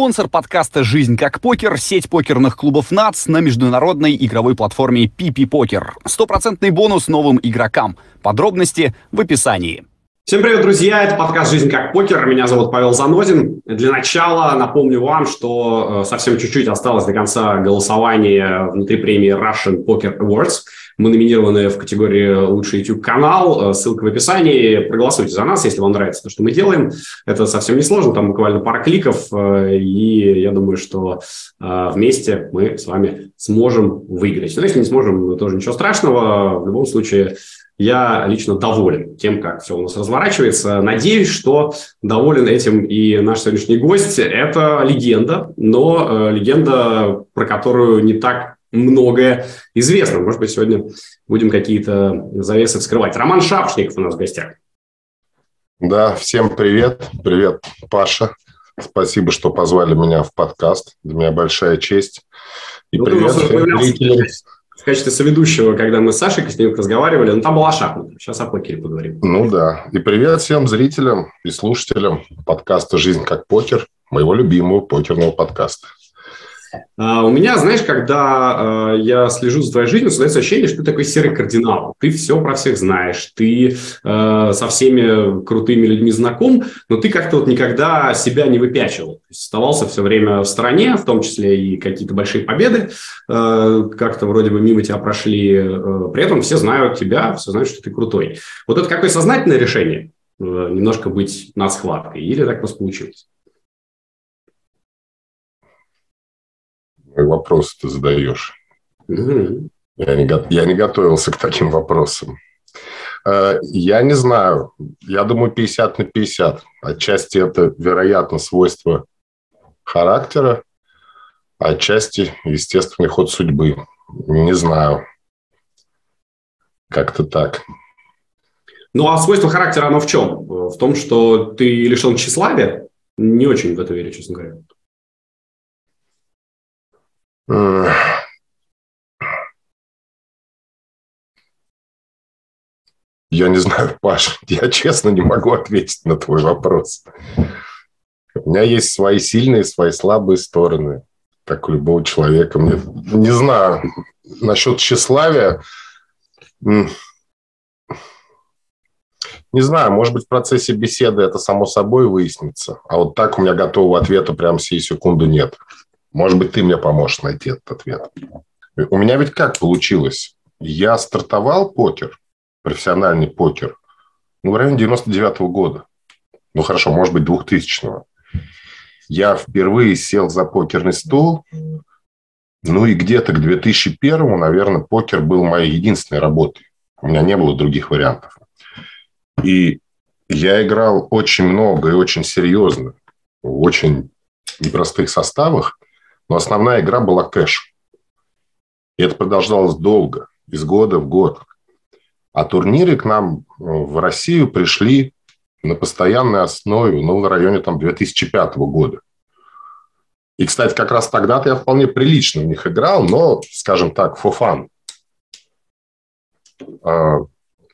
Спонсор подкаста «Жизнь как покер» — сеть покерных клубов НАЦ на международной игровой платформе PP Покер. Стопроцентный бонус новым игрокам. Подробности в описании. Всем привет, друзья! Это подкаст «Жизнь как покер». Меня зовут Павел Занозин. Для начала напомню вам, что э, совсем чуть-чуть осталось до конца голосования внутри премии Russian Poker Awards. Мы номинированы в категории «Лучший YouTube-канал». Э, ссылка в описании. Проголосуйте за нас, если вам нравится то, что мы делаем. Это совсем не сложно, там буквально пара кликов. Э, и я думаю, что вместе мы с вами сможем выиграть. Но если не сможем, тоже ничего страшного. В любом случае, я лично доволен тем, как все у нас разворачивается. Надеюсь, что доволен этим и наш сегодняшний гость. Это легенда, но э, легенда, про которую не так многое известно. Может быть, сегодня будем какие-то завесы вскрывать. Роман Шапшников у нас в гостях. Да, всем привет. Привет, Паша. Спасибо, что позвали меня в подкаст. Для меня большая честь. И ну, привет всем зрителям в качестве соведущего, когда мы с Сашей Костенюк разговаривали, ну, там была шахмата. Сейчас о покере поговорим. Ну да. И привет всем зрителям и слушателям подкаста «Жизнь как покер», моего любимого покерного подкаста. Uh, у меня, знаешь, когда uh, я слежу за твоей жизнью, создается ощущение, что ты такой серый кардинал. Ты все про всех знаешь, ты uh, со всеми крутыми людьми знаком, но ты как-то вот никогда себя не выпячивал. Оставался все время в стороне, в том числе и какие-то большие победы как-то вроде бы мимо тебя прошли. При этом все знают тебя, все знают, что ты крутой. Вот это какое сознательное решение? Немножко быть над схваткой? Или так просто получилось? Вопросы ты задаешь. Я, не, я не готовился к таким вопросам. Э, я не знаю. Я думаю, 50 на 50. Отчасти это, вероятно, свойство характера, а отчасти естественный ход судьбы. Не знаю. Как-то так. Ну, а свойство характера, оно в чем? В том, что ты лишен тщеславия? Не очень в это верю, честно говоря. Я не знаю, Паш, я честно не могу ответить на твой вопрос. У меня есть свои сильные, свои слабые стороны, как у любого человека. Мне, не знаю, насчет тщеславия, не знаю, может быть, в процессе беседы это само собой выяснится. А вот так у меня готового ответа прямо сей секунды нет. Может быть, ты мне поможешь найти этот ответ. У меня ведь как получилось? Я стартовал покер, профессиональный покер, ну, в районе 99 -го года. Ну, хорошо, может быть, 2000-го. Я впервые сел за покерный стол, ну, и где-то к 2001-му, наверное, покер был моей единственной работой. У меня не было других вариантов. И я играл очень много и очень серьезно, в очень непростых составах. Но основная игра была кэш. И это продолжалось долго, из года в год. А турниры к нам э, в Россию пришли на постоянной основе, ну, в районе там 2005 года. И, кстати, как раз тогда-то я вполне прилично в них играл, но, скажем так, for fun. А,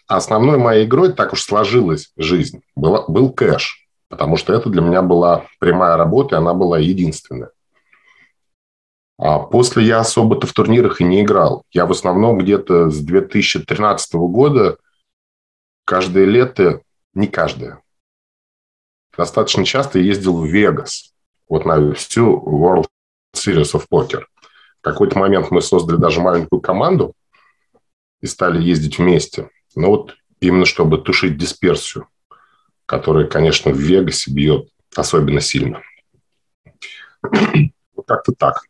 основной моей игрой, так уж сложилась жизнь, была, был кэш, потому что это для меня была прямая работа, и она была единственная. А после я особо-то в турнирах и не играл. Я в основном где-то с 2013 года каждое лето, не каждое, достаточно часто ездил в Вегас. Вот на всю World Series of Poker. В какой-то момент мы создали даже маленькую команду и стали ездить вместе. Но вот именно чтобы тушить дисперсию, которая, конечно, в Вегасе бьет особенно сильно. Вот как-то так.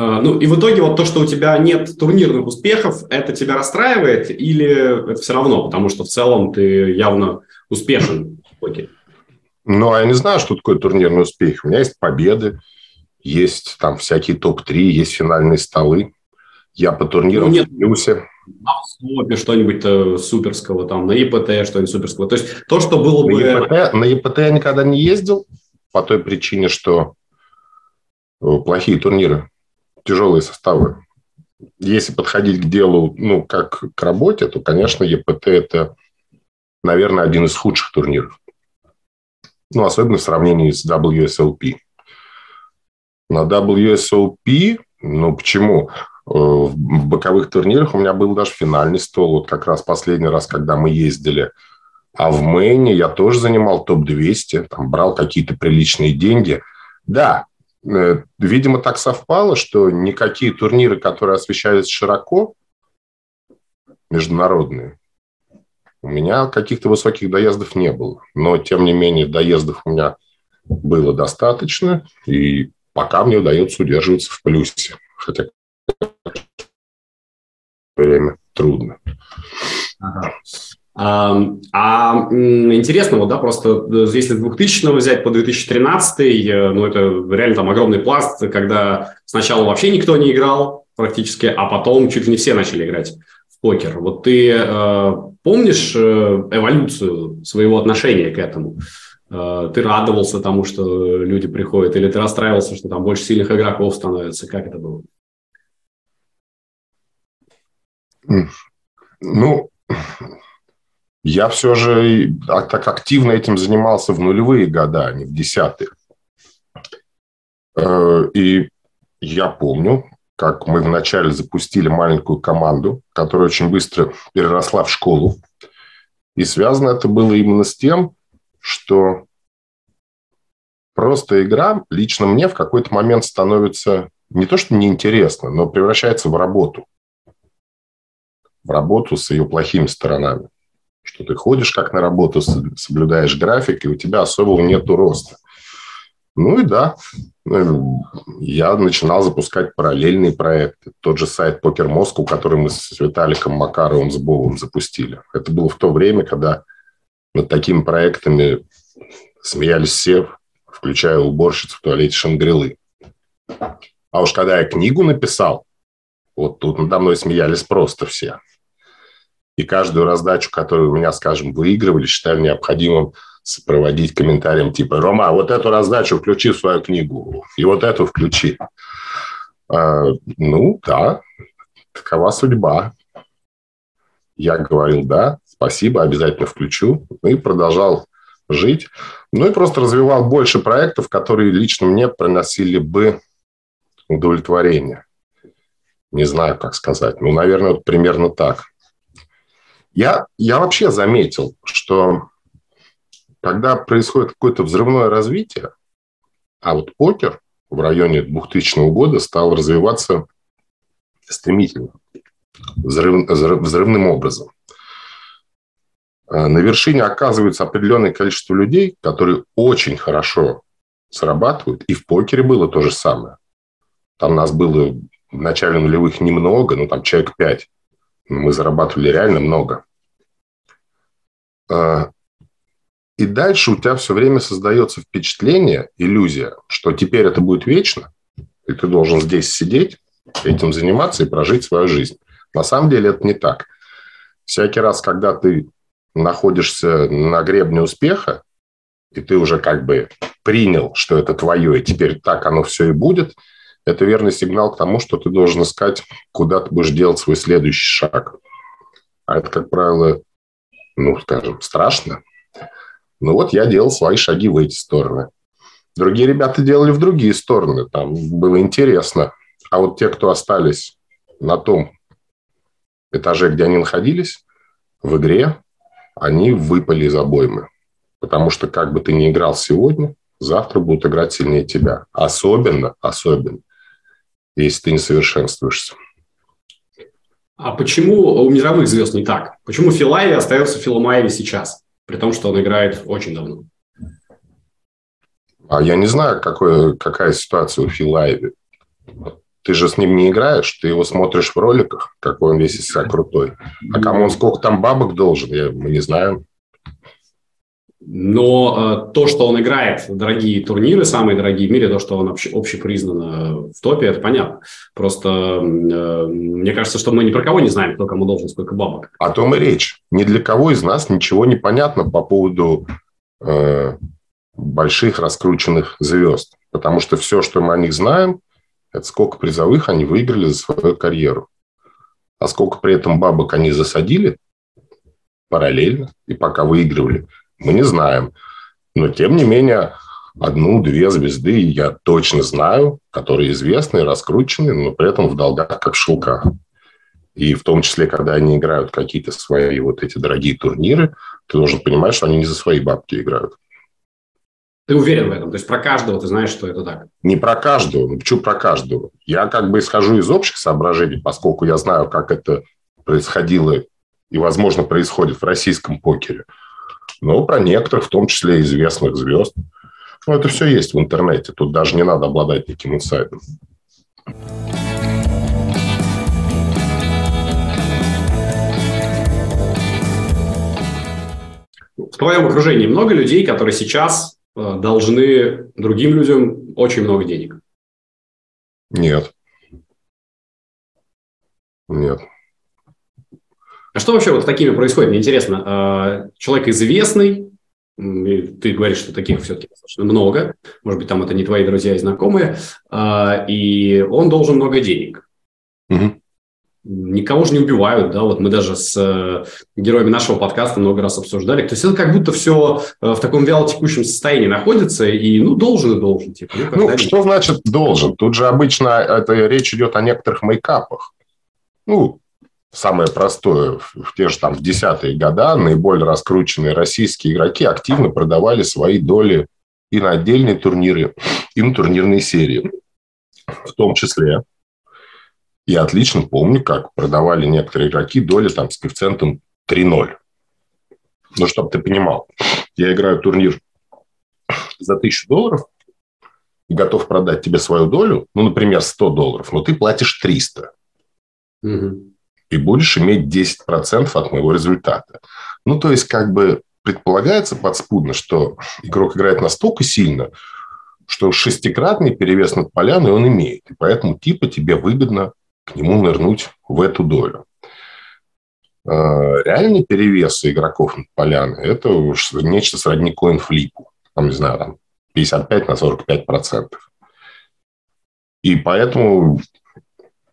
А, ну и в итоге вот то, что у тебя нет турнирных успехов, это тебя расстраивает или это все равно, потому что в целом ты явно успешен в покере? Ну, а я не знаю, что такое турнирный успех. У меня есть победы, есть там всякие топ-3, есть финальные столы. Я по турнирам ну, нет, в плюсе. На СОПе что-нибудь суперского, там, на ЕПТ что-нибудь суперского. То есть то, что было на бы... ЕПТ, на ЕПТ я никогда не ездил по той причине, что э, плохие турниры тяжелые составы. Если подходить к делу, ну, как к работе, то, конечно, ЕПТ – это, наверное, один из худших турниров. Ну, особенно в сравнении с WSLP. На WSOP, ну почему? Э, в боковых турнирах у меня был даже финальный стол. Вот как раз последний раз, когда мы ездили. А в Мэйне я тоже занимал топ-200, там брал какие-то приличные деньги. Да, видимо, так совпало, что никакие турниры, которые освещались широко, международные, у меня каких-то высоких доездов не было. Но, тем не менее, доездов у меня было достаточно. И пока мне удается удерживаться в плюсе. Хотя время трудно. Ага. А, интересно, вот, да, просто э, если 2000 взять по 2013, э, ну, это реально там огромный пласт, когда сначала вообще никто не играл практически, а потом чуть ли не все начали играть в покер. Вот ты э, помнишь э, эволюцию своего отношения к этому? Э, ты радовался тому, что люди приходят, или ты расстраивался, что там больше сильных игроков становится? Как это было? Ну, я все же так активно этим занимался в нулевые года, а не в десятые. Э, и я помню, как мы вначале запустили маленькую команду, которая очень быстро переросла в школу. И связано это было именно с тем, что просто игра лично мне в какой-то момент становится не то что неинтересно, но превращается в работу. В работу с ее плохими сторонами. Что ты ходишь как на работу, соблюдаешь график, и у тебя особого нету роста. Ну и да, ну, я начинал запускать параллельные проекты. Тот же сайт Покер Москву, который мы с Виталиком Макаровым с Бовым запустили. Это было в то время, когда над такими проектами смеялись все, включая уборщицу в туалете Шангрилы. А уж когда я книгу написал, вот тут надо мной смеялись просто все. И каждую раздачу, которую у меня, скажем, выигрывали, считали необходимым сопроводить комментарием типа «Рома, вот эту раздачу включи в свою книгу, и вот эту включи». А, ну, да, такова судьба. Я говорил «да», спасибо, обязательно включу. И продолжал жить. Ну и просто развивал больше проектов, которые лично мне приносили бы удовлетворение. Не знаю, как сказать. Ну, наверное, вот примерно так. Я, я вообще заметил, что когда происходит какое-то взрывное развитие, а вот покер в районе 2000 года стал развиваться стремительно, взрыв, взрывным образом. Э, на вершине оказывается определенное количество людей, которые очень хорошо срабатывают. И в покере было то же самое. Там нас было в начале нулевых немного, ну там человек пять. Мы зарабатывали реально много. Э, и дальше у тебя все время создается впечатление, иллюзия, что теперь это будет вечно, и ты должен здесь сидеть, этим заниматься и прожить свою жизнь. На самом деле это не так. Всякий раз, когда ты находишься на гребне успеха, и ты уже как бы принял, что это твое, и теперь так оно все и будет, это верный сигнал к тому, что ты должен искать, куда ты будешь делать свой следующий шаг. А это, как правило, ну, скажем, страшно. Ну вот я делал свои шаги в эти стороны. Другие ребята делали в другие стороны. Там было интересно. А вот те, кто остались на том этаже, где они находились, в игре, они выпали из обоймы. Потому что как бы ты ни играл сегодня, завтра будут играть сильнее тебя. Особенно, особенно, если ты не совершенствуешься. А почему у мировых звезд не так? Почему Филайви остается Филомаеви сейчас, при том, что он играет очень давно? А я не знаю, какой, какая ситуация у Филайви. Ты же с ним не играешь, ты его смотришь в роликах, какой он весь из себя крутой. А кому он сколько там бабок должен, я, мы не знаем. Но э, то, что он играет дорогие турниры, самые дорогие в мире, то, что он общ, общепризнан в топе, это понятно. Просто э, мне кажется, что мы ни про кого не знаем, кто кому должен сколько бабок. О том и речь. Ни для кого из нас ничего не понятно по поводу э, больших раскрученных звезд. Потому что все, что мы о них знаем, это сколько призовых они выиграли за свою карьеру. А сколько при этом бабок они засадили параллельно и пока выигрывали, мы не знаем. Но, тем не менее, одну-две звезды я точно знаю, которые известны, раскручены, но при этом в долгах, как в шелках. И в том числе, когда они играют какие-то свои вот эти дорогие турниры, ты должен понимать, что они не за свои бабки играют. Ты уверен в этом? То есть про каждого ты знаешь, что это так? Не про каждого. Ну, почему про каждого? Я как бы исхожу из общих соображений, поскольку я знаю, как это происходило и, возможно, происходит в российском покере. Но про некоторых, в том числе известных звезд. Ну, это все есть в интернете. Тут даже не надо обладать таким инсайдом. В твоем окружении много людей, которые сейчас Э, должны другим людям очень много денег? Нет. Нет. А что вообще вот с такими происходит? Мне интересно. Э, человек известный, ты говоришь, что таких все-таки достаточно много, может быть, там это не твои друзья и знакомые, э, и он должен много денег. Угу никого же не убивают, да, вот мы даже с э, героями нашего подкаста много раз обсуждали, то есть это как будто все э, в таком вялотекущем состоянии находится, и, ну, должен и должен. Типа, ну, ну что значит должен? Тут же обычно это речь идет о некоторых мейкапах. Ну, самое простое, в те же там в десятые года наиболее раскрученные российские игроки активно продавали свои доли и на отдельные турниры, и на турнирные серии. В том числе я отлично помню, как продавали некоторые игроки доли там с коэффициентом 3-0. Ну, чтобы ты понимал, я играю турнир за 1000 долларов и готов продать тебе свою долю, ну, например, 100 долларов, но ты платишь 300. Угу. И будешь иметь 10% от моего результата. Ну, то есть, как бы предполагается подспудно, что игрок играет настолько сильно, что шестикратный перевес над поляной он имеет. И поэтому типа тебе выгодно к нему нырнуть в эту долю. А, реальный перевес игроков над поляны – это уж нечто сродни коин-флипу. Там, не знаю, там 55 на 45 процентов. И поэтому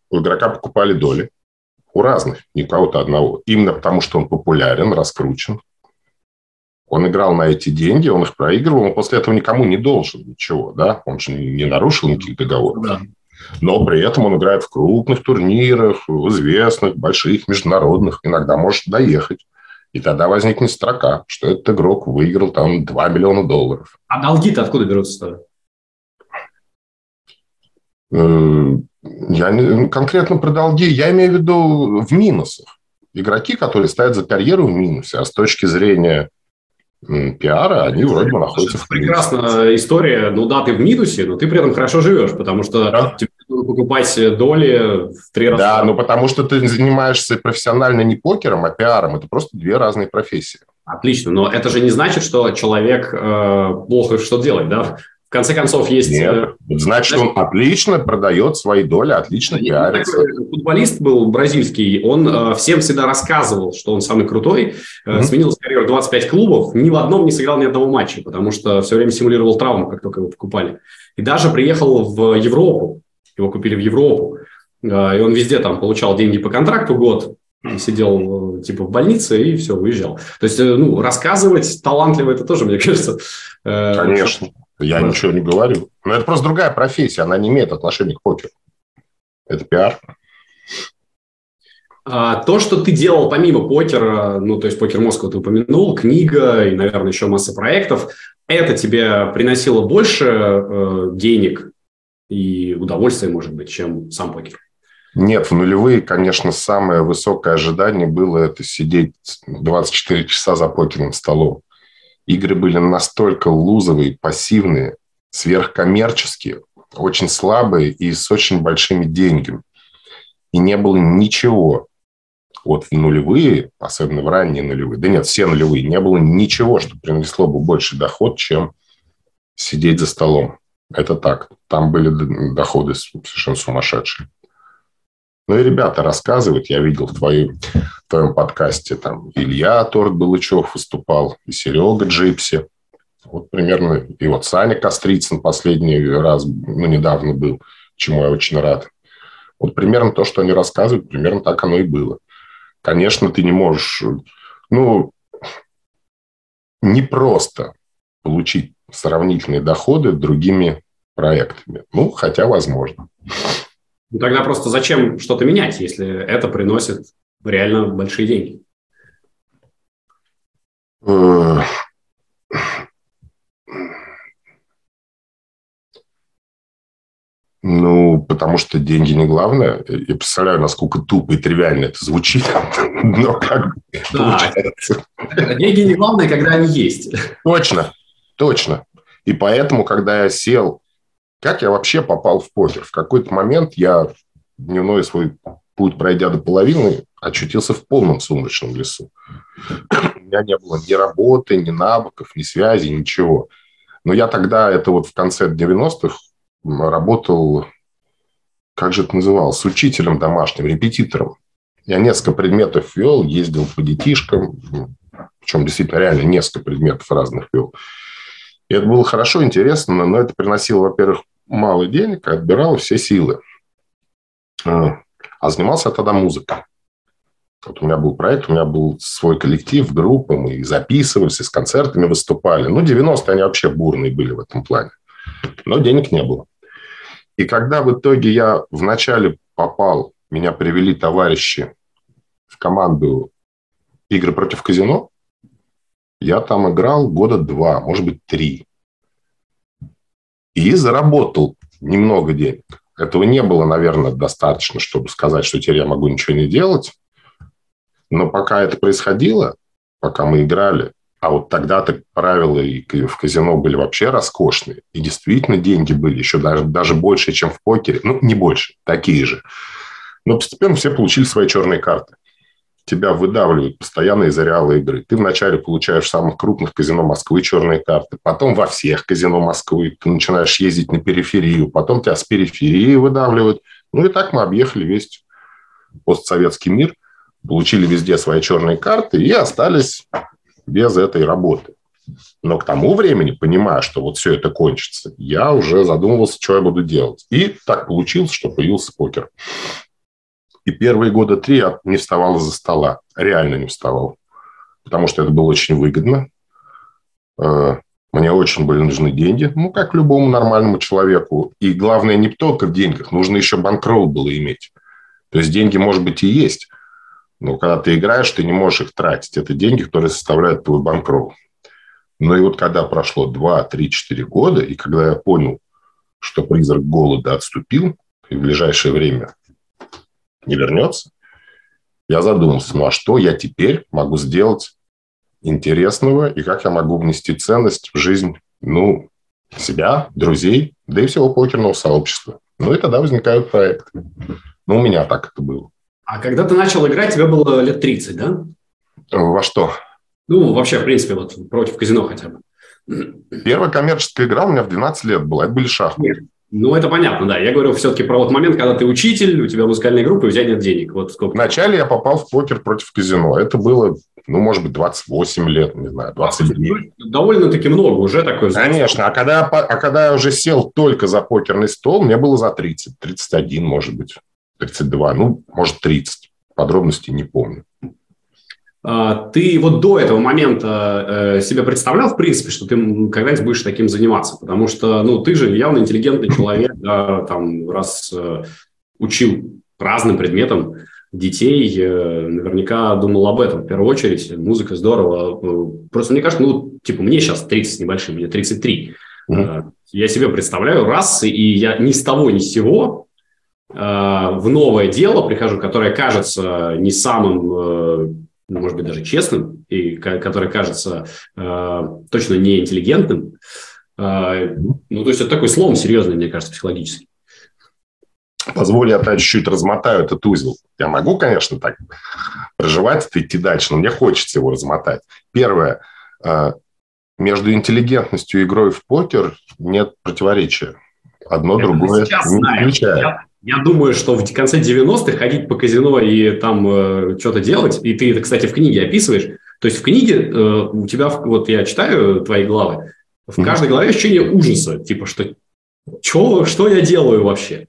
у игрока покупали доли у разных, не у кого-то одного. Именно потому, что он популярен, раскручен. Он играл на эти деньги, он их проигрывал, он после этого никому не должен ничего, да? Он же не нарушил никаких договоров. Да но при этом он играет в крупных турнирах, в известных, больших, международных, иногда может доехать. И тогда возникнет строка, что этот игрок выиграл там 2 миллиона долларов. А долги-то откуда берутся? Я не, конкретно про долги, я имею в виду в минусах. Игроки, которые стоят за карьеру в минусе, а с точки зрения пиара, они вроде бы находятся в плюсе. Прекрасная история. Ну да, ты в минусе, но ты при этом хорошо живешь, потому что да. тебе нужно покупать доли в три раза. Да, ну потому что ты занимаешься профессионально не покером, а пиаром. Это просто две разные профессии. Отлично, но это же не значит, что человек э, плохо что делает, да? В конце концов, есть... Нет, э, значит, он отлично продает свои доли, отлично пиарится. Футболист был бразильский, он э, всем всегда рассказывал, что он самый крутой, mm-hmm. сменил с карьеру 25 клубов, ни в одном не сыграл ни одного матча, потому что все время симулировал травму, как только его покупали. И даже приехал в Европу, его купили в Европу, и он везде там получал деньги по контракту год, сидел типа в больнице и все, уезжал. То есть, ну, рассказывать талантливо это тоже, мне кажется... Конечно. Я да. ничего не говорю. Но это просто другая профессия, она не имеет отношения к покеру. Это пиар. А, то, что ты делал помимо покера, ну, то есть покер Москва ты упомянул, книга и, наверное, еще масса проектов, это тебе приносило больше э, денег и удовольствия, может быть, чем сам покер? Нет, в нулевые, конечно, самое высокое ожидание было это сидеть 24 часа за покерным столом. Игры были настолько лузовые, пассивные, сверхкоммерческие, очень слабые и с очень большими деньгами. И не было ничего. Вот в нулевые, особенно в ранние нулевые, да нет, все нулевые, не было ничего, что принесло бы больше доход, чем сидеть за столом. Это так. Там были доходы совершенно сумасшедшие. Ну и ребята рассказывают, я видел в, твоем в твоем подкасте, там Илья Торт Балычев выступал, и Серега Джипси. Вот примерно, и вот Саня Кострицын последний раз, ну, недавно был, чему я очень рад. Вот примерно то, что они рассказывают, примерно так оно и было. Конечно, ты не можешь, ну, не просто получить сравнительные доходы другими проектами. Ну, хотя возможно. Ну, тогда просто зачем что-то менять, если это приносит реально большие деньги? Ну, потому что деньги не главное. Я представляю, насколько тупо и тривиально это звучит, но как да. получается. Деньги не главное, когда они есть. Точно, точно. И поэтому, когда я сел, как я вообще попал в покер? В какой-то момент я дневной свой путь, пройдя до половины, очутился в полном сумрачном лесу. У меня не было ни работы, ни навыков, ни связи, ничего. Но я тогда, это вот в конце 90-х, работал, как же это называлось, с учителем домашним, репетитором. Я несколько предметов вел, ездил по детишкам, причем действительно реально несколько предметов разных вел. И это было хорошо, интересно, но это приносило, во-первых, мало денег, а отбирало все силы. А, занимался я тогда музыкой. Вот у меня был проект, у меня был свой коллектив, группа, мы записывались, и с концертами выступали. Ну, 90-е они вообще бурные были в этом плане. Но денег не было. И когда в итоге я вначале попал, меня привели товарищи в команду игры против казино, я там играл года два, может быть, три. И заработал немного денег. Этого не было, наверное, достаточно, чтобы сказать, что теперь я могу ничего не делать. Но пока это происходило, пока мы играли, а вот тогда-то правила и в казино были вообще роскошные. И действительно деньги были еще даже, даже больше, чем в покере. Ну, не больше, такие же. Но постепенно все получили свои черные карты тебя выдавливают постоянно из ареала игры. Ты вначале получаешь в самых крупных казино Москвы черные карты, потом во всех казино Москвы ты начинаешь ездить на периферию, потом тебя с периферии выдавливают. Ну и так мы объехали весь постсоветский мир, получили везде свои черные карты и остались без этой работы. Но к тому времени, понимая, что вот все это кончится, я уже задумывался, что я буду делать. И так получилось, что появился покер. И первые года три я не вставал из-за стола. Реально не вставал. Потому что это было очень выгодно. Э, мне очень были нужны деньги. Ну, как любому нормальному человеку. И главное не только в деньгах. Нужно еще банкролл было иметь. То есть деньги, может быть, и есть. Но когда ты играешь, ты не можешь их тратить. Это деньги, которые составляют твой банкролл. Ну и вот когда прошло 2, 3, 4 года, и когда я понял, что призрак голода отступил, и в ближайшее время не вернется, я задумался, ну а что я теперь могу сделать интересного и как я могу внести ценность в жизнь, ну, себя, друзей, да и всего покерного сообщества. Ну и тогда возникают проекты. Ну, у меня так это было. А когда ты начал играть, тебе было лет 30, да? Во что? Ну, вообще, в принципе, вот против казино хотя бы. Первая коммерческая игра у меня в 12 лет была. Это были шахматы. Ну, это понятно, да. Я говорю все-таки про вот момент, когда ты учитель, у тебя музыкальная группа, и у тебя нет денег. Вот сколько? Вначале я попал в покер против казино. Это было, ну, может быть, 28 лет, не знаю, 29. Довольно-таки много уже такое. Конечно. А когда, а когда я уже сел только за покерный стол, мне было за 30, 31, может быть, 32, ну, может, 30. Подробностей не помню. А, ты вот до этого момента э, себе представлял, в принципе, что ты когда-нибудь будешь таким заниматься? Потому что, ну, ты же явно интеллигентный человек, да, там, раз э, учил разным предметам детей, э, наверняка думал об этом в первую очередь. Музыка здорово. Просто мне кажется, ну, типа, мне сейчас 30 с небольшим, мне 33. Mm-hmm. Я себе представляю раз, и я ни с того, ни с сего в новое дело прихожу, которое кажется не самым может быть, даже честным, и который кажется э, точно не интеллигентным. Э, ну, то есть это такой слом серьезный, мне кажется, психологически. Позволь, я опять чуть-чуть размотаю этот узел. Я могу, конечно, так проживать это, идти дальше, но мне хочется его размотать. Первое. Э, между интеллигентностью и игрой в покер нет противоречия. Одно это другое не исключает. Я думаю, что в конце 90-х ходить по казино и там э, что-то делать, и ты это, кстати, в книге описываешь, то есть в книге э, у тебя, вот я читаю твои главы, в каждой главе ощущение ужаса, типа, что чё, что я делаю вообще?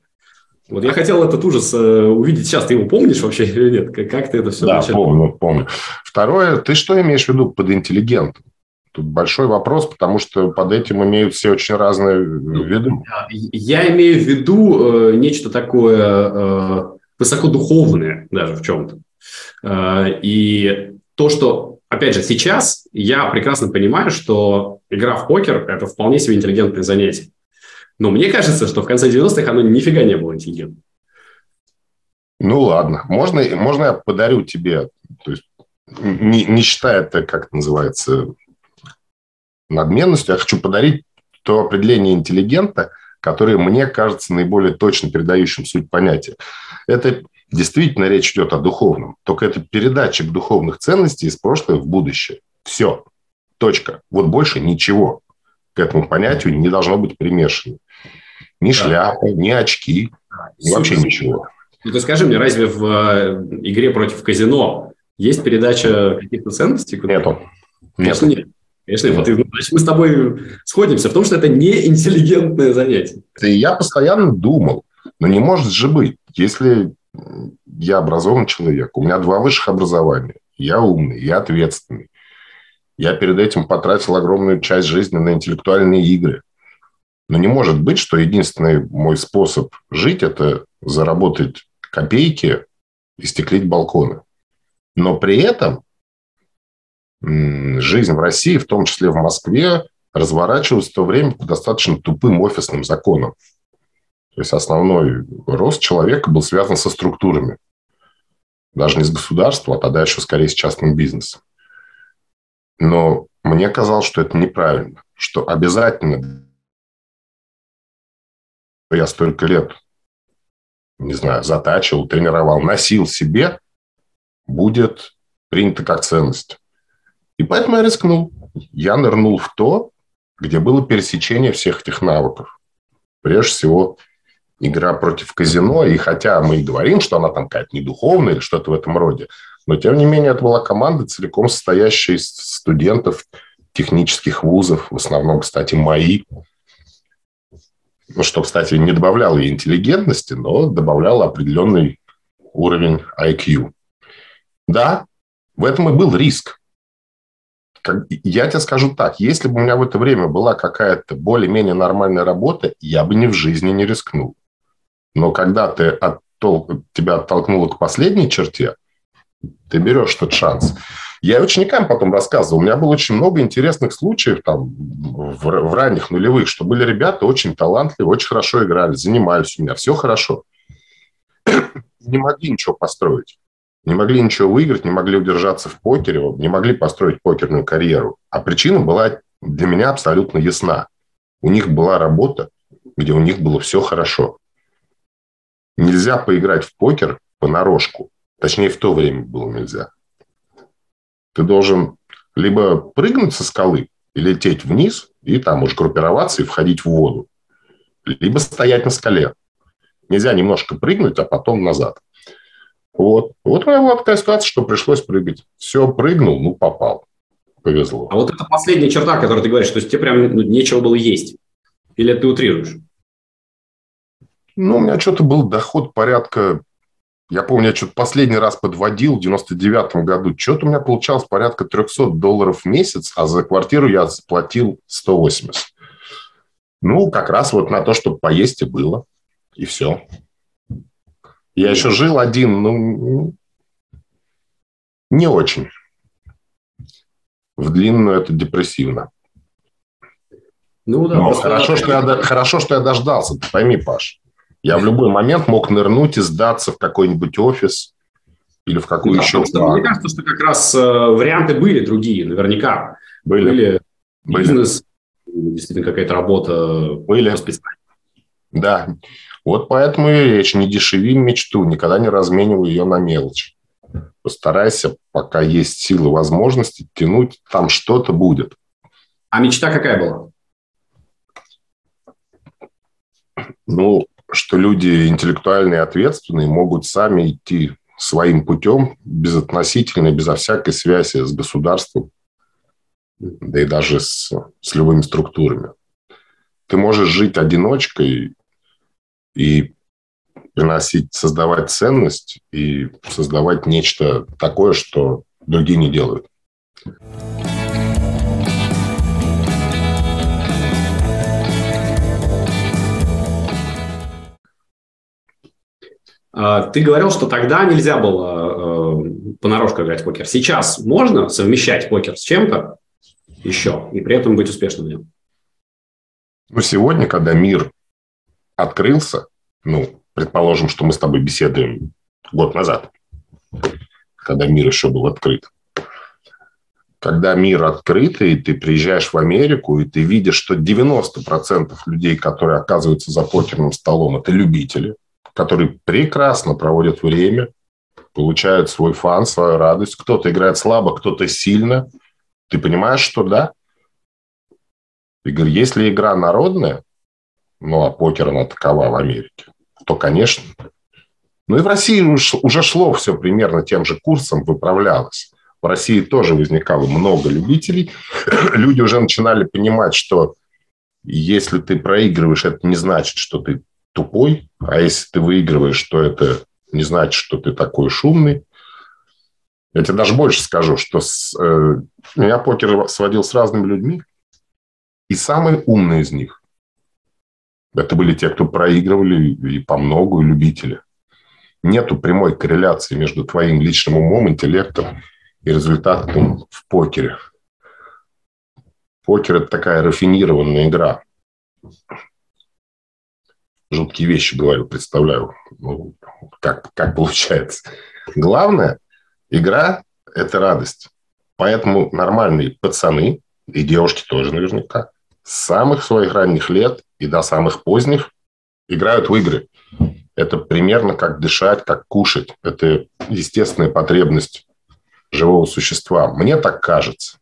Вот я хотел этот ужас э, увидеть сейчас. Ты его помнишь вообще или нет? Как, как ты это все Да, начал? помню, помню. Второе, ты что имеешь в виду под интеллигентом? Тут большой вопрос, потому что под этим имеют все очень разные ну, виды. Я имею в виду э, нечто такое э, высокодуховное даже в чем-то. Э, и то, что, опять же, сейчас я прекрасно понимаю, что игра в покер – это вполне себе интеллигентное занятие. Но мне кажется, что в конце 90-х оно нифига не было интеллигентным. Ну ладно, можно, можно я подарю тебе, то есть не, не считая это, как это называется, надменностью, я хочу подарить то определение интеллигента, которое мне кажется наиболее точно передающим суть понятия. Это действительно речь идет о духовном, только это передатчик духовных ценностей из прошлого в будущее. Все. Точка. Вот больше ничего к этому понятию не должно быть примешано. Ни да. шляпа, ни очки, ни вообще ничего. Ну, ты скажи мне, разве в э, игре против казино есть передача каких-то ценностей? Нету. Конечно, нет. Конечно. Вот, значит, мы с тобой сходимся в том, что это не интеллигентное занятие. Я постоянно думал, но не может же быть, если я образованный человек, у меня два высших образования, я умный, я ответственный, я перед этим потратил огромную часть жизни на интеллектуальные игры. Но не может быть, что единственный мой способ жить – это заработать копейки и стеклить балконы. Но при этом жизнь в России, в том числе в Москве, разворачивалась в то время по достаточно тупым офисным законам. То есть основной рост человека был связан со структурами. Даже не с государством, а тогда еще скорее с частным бизнесом. Но мне казалось, что это неправильно, что обязательно я столько лет не знаю, затачивал, тренировал, носил себе, будет принято как ценность. И поэтому я рискнул. Я нырнул в то, где было пересечение всех этих навыков. Прежде всего, игра против казино. И хотя мы и говорим, что она там какая-то недуховная или что-то в этом роде, но тем не менее это была команда, целиком состоящая из студентов технических вузов, в основном, кстати, мои, ну, что, кстати, не добавляло ей интеллигентности, но добавляло определенный уровень IQ. Да, в этом и был риск. Я тебе скажу так, если бы у меня в это время была какая-то более-менее нормальная работа, я бы ни в жизни не рискнул. Но когда ты оттол... тебя оттолкнуло к последней черте, ты берешь этот шанс. Я ученикам потом рассказывал, у меня было очень много интересных случаев там в, в ранних нулевых, что были ребята очень талантливые, очень хорошо играли, занимались у меня, все хорошо. Не могли ничего построить. Не могли ничего выиграть, не могли удержаться в покере, не могли построить покерную карьеру. А причина была для меня абсолютно ясна. У них была работа, где у них было все хорошо. Нельзя поиграть в покер понарошку. Точнее, в то время было нельзя. Ты должен либо прыгнуть со скалы и лететь вниз, и там уж группироваться и входить в воду, либо стоять на скале. Нельзя немножко прыгнуть, а потом назад. Вот. Вот у меня была такая ситуация, что пришлось прыгать. Все, прыгнул, ну, попал. Повезло. А вот это последняя черта, которую ты говоришь, что тебе прям ну, нечего было есть. Или ты утрируешь? Ну, у меня что-то был доход порядка я помню, я что-то последний раз подводил в 99 году. Что-то у меня получалось порядка 300 долларов в месяц, а за квартиру я заплатил 180. Ну, как раз вот на то, чтобы поесть и было. И все. Я еще жил один, ну, не очень. В длинную это депрессивно. Ну, да, Но хорошо, что я, хорошо, что я дождался, ты пойми, Паш. Я в любой момент мог нырнуть и сдаться в какой-нибудь офис или в какую да, еще... Что, мне кажется, что как раз э, варианты были другие, наверняка. Были. Были, были. бизнес, действительно какая-то работа были. Да, вот поэтому и речь. Не дешеви мечту, никогда не разменивай ее на мелочь. Постарайся, пока есть силы, возможности, тянуть, там что-то будет. А мечта какая была? Ну, что люди интеллектуальные и ответственные могут сами идти своим путем, безотносительно, безо всякой связи с государством, да и даже с, с любыми структурами. Ты можешь жить одиночкой и приносить, создавать ценность и создавать нечто такое, что другие не делают. А, ты говорил, что тогда нельзя было э, понарошку играть в покер. Сейчас можно совмещать покер с чем-то еще и при этом быть успешным в нем? Ну, сегодня, когда мир открылся, ну, предположим, что мы с тобой беседуем год назад, когда мир еще был открыт. Когда мир открыт, и ты приезжаешь в Америку, и ты видишь, что 90% людей, которые оказываются за покерным столом, это любители, которые прекрасно проводят время, получают свой фан, свою радость. Кто-то играет слабо, кто-то сильно. Ты понимаешь, что да? Игорь, если игра народная, ну, а покер она такова в Америке, то, конечно. Ну и в России уже шло все примерно тем же курсом, выправлялось. В России тоже возникало много любителей. Люди уже начинали понимать, что если ты проигрываешь, это не значит, что ты тупой, а если ты выигрываешь, то это не значит, что ты такой шумный. Я тебе даже больше скажу, что с, э, меня покер сводил с разными людьми, и самые умные из них это были те, кто проигрывали и по многу, и любители. Нету прямой корреляции между твоим личным умом, интеллектом и результатом в покере. Покер – это такая рафинированная игра. Жуткие вещи говорю, представляю, ну, как, как получается. Главное, игра – это радость. Поэтому нормальные пацаны, и девушки тоже наверняка, с самых своих ранних лет и до самых поздних играют в игры. Это примерно как дышать, как кушать. Это естественная потребность живого существа. Мне так кажется.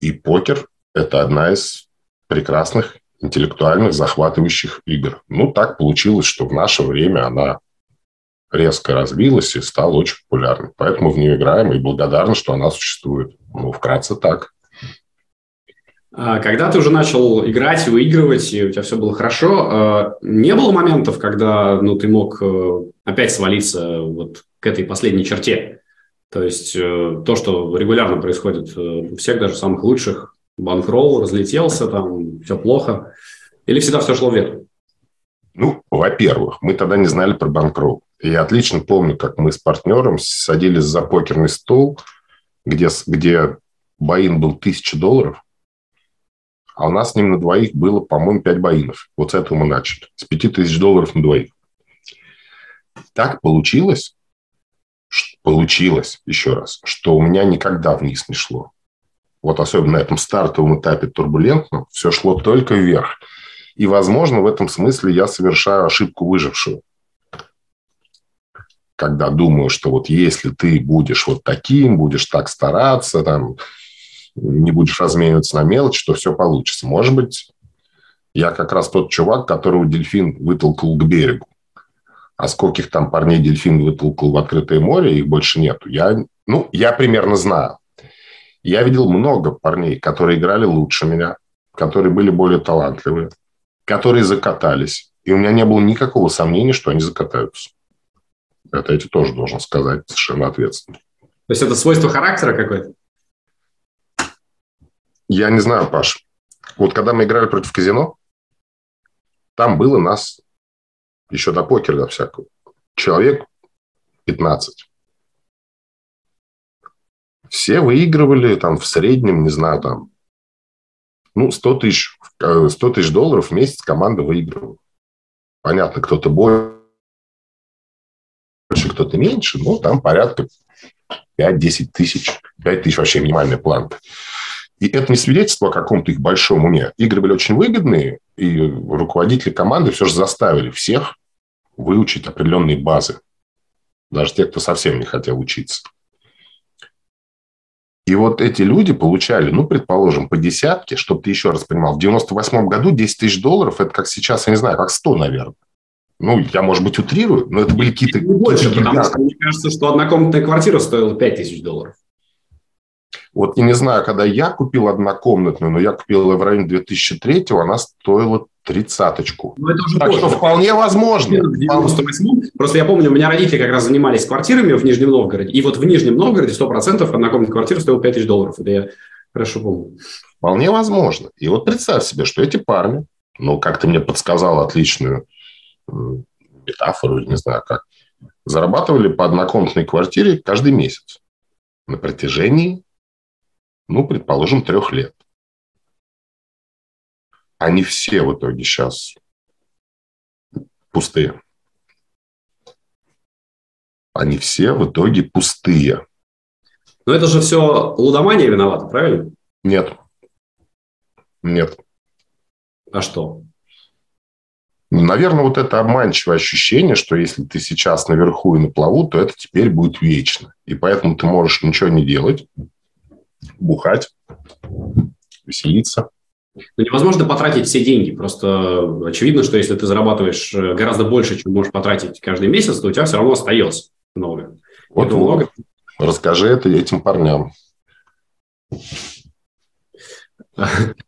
И покер – это одна из прекрасных интеллектуальных захватывающих игр. Ну, так получилось, что в наше время она резко развилась и стала очень популярной. Поэтому в нее играем и благодарны, что она существует. Ну, вкратце так. А, когда ты уже начал играть, выигрывать, и у тебя все было хорошо, а, не было моментов, когда ну, ты мог э, опять свалиться вот к этой последней черте? То есть э, то, что регулярно происходит э, у всех, даже самых лучших, банкролл разлетелся, там все плохо, или всегда все шло вверх? Ну, во-первых, мы тогда не знали про банкролл. Я отлично помню, как мы с партнером садились за покерный стол, где, где боин был тысяча долларов, а у нас с ним на двоих было, по-моему, 5 боинов. Вот с этого мы начали. С 5 тысяч долларов на двоих. Так получилось, получилось, еще раз, что у меня никогда вниз не шло. Вот особенно на этом стартовом этапе турбулентном все шло только вверх. И, возможно, в этом смысле я совершаю ошибку выжившего. Когда думаю, что вот если ты будешь вот таким, будешь так стараться, там, не будешь размениваться на мелочь, то все получится. Может быть, я как раз тот чувак, которого дельфин вытолкал к берегу. А скольких там парней дельфин вытолкал в открытое море, их больше нету. Я, ну, я примерно знаю. Я видел много парней, которые играли лучше меня, которые были более талантливые, которые закатались. И у меня не было никакого сомнения, что они закатаются. Это я тебе тоже должен сказать совершенно ответственно. То есть это свойство характера какое-то? Я не знаю, Паш. Вот когда мы играли против казино, там было нас еще до покера до всякого. Человек 15. Все выигрывали там в среднем, не знаю, там, ну, 100 тысяч, 100 э, тысяч долларов в месяц команда выигрывала. Понятно, кто-то больше, кто-то меньше, но там порядка 5-10 тысяч. 5 тысяч вообще минимальная планка. И это не свидетельство о каком-то их большом уме. Игры были очень выгодные, и руководители команды все же заставили всех выучить определенные базы. Даже те, кто совсем не хотел учиться. И вот эти люди получали, ну, предположим, по десятке, чтобы ты еще раз понимал, в 98 году 10 тысяч долларов, это как сейчас, я не знаю, как 100, наверное. Ну, я, может быть, утрирую, но это были какие-то... Больше, потому что мне кажется, что однокомнатная квартира стоила 5 тысяч долларов. Вот я не знаю, когда я купил однокомнатную, но я купил ее в районе 2003 она стоила тридцаточку. Ну, это уже так позже. что вполне возможно. В 98 Просто я помню, у меня родители как раз занимались квартирами в Нижнем Новгороде. И вот в Нижнем Новгороде 100% однокомнатная квартира стоила 5 тысяч долларов. Это я хорошо помню. Вполне возможно. И вот представь себе, что эти парни, ну, как ты мне подсказал отличную метафору, не знаю как, зарабатывали по однокомнатной квартире каждый месяц на протяжении, ну, предположим, трех лет. Они все в итоге сейчас пустые. Они все в итоге пустые. Но это же все лудомания виновата, правильно? Нет. Нет. А что? Наверное, вот это обманчивое ощущение, что если ты сейчас наверху и на плаву, то это теперь будет вечно. И поэтому ты можешь ничего не делать, бухать, веселиться. Но невозможно потратить все деньги. Просто очевидно, что если ты зарабатываешь э, гораздо больше, чем можешь потратить каждый месяц, то у тебя все равно остается много. Вот, вот. много. Расскажи это этим парням.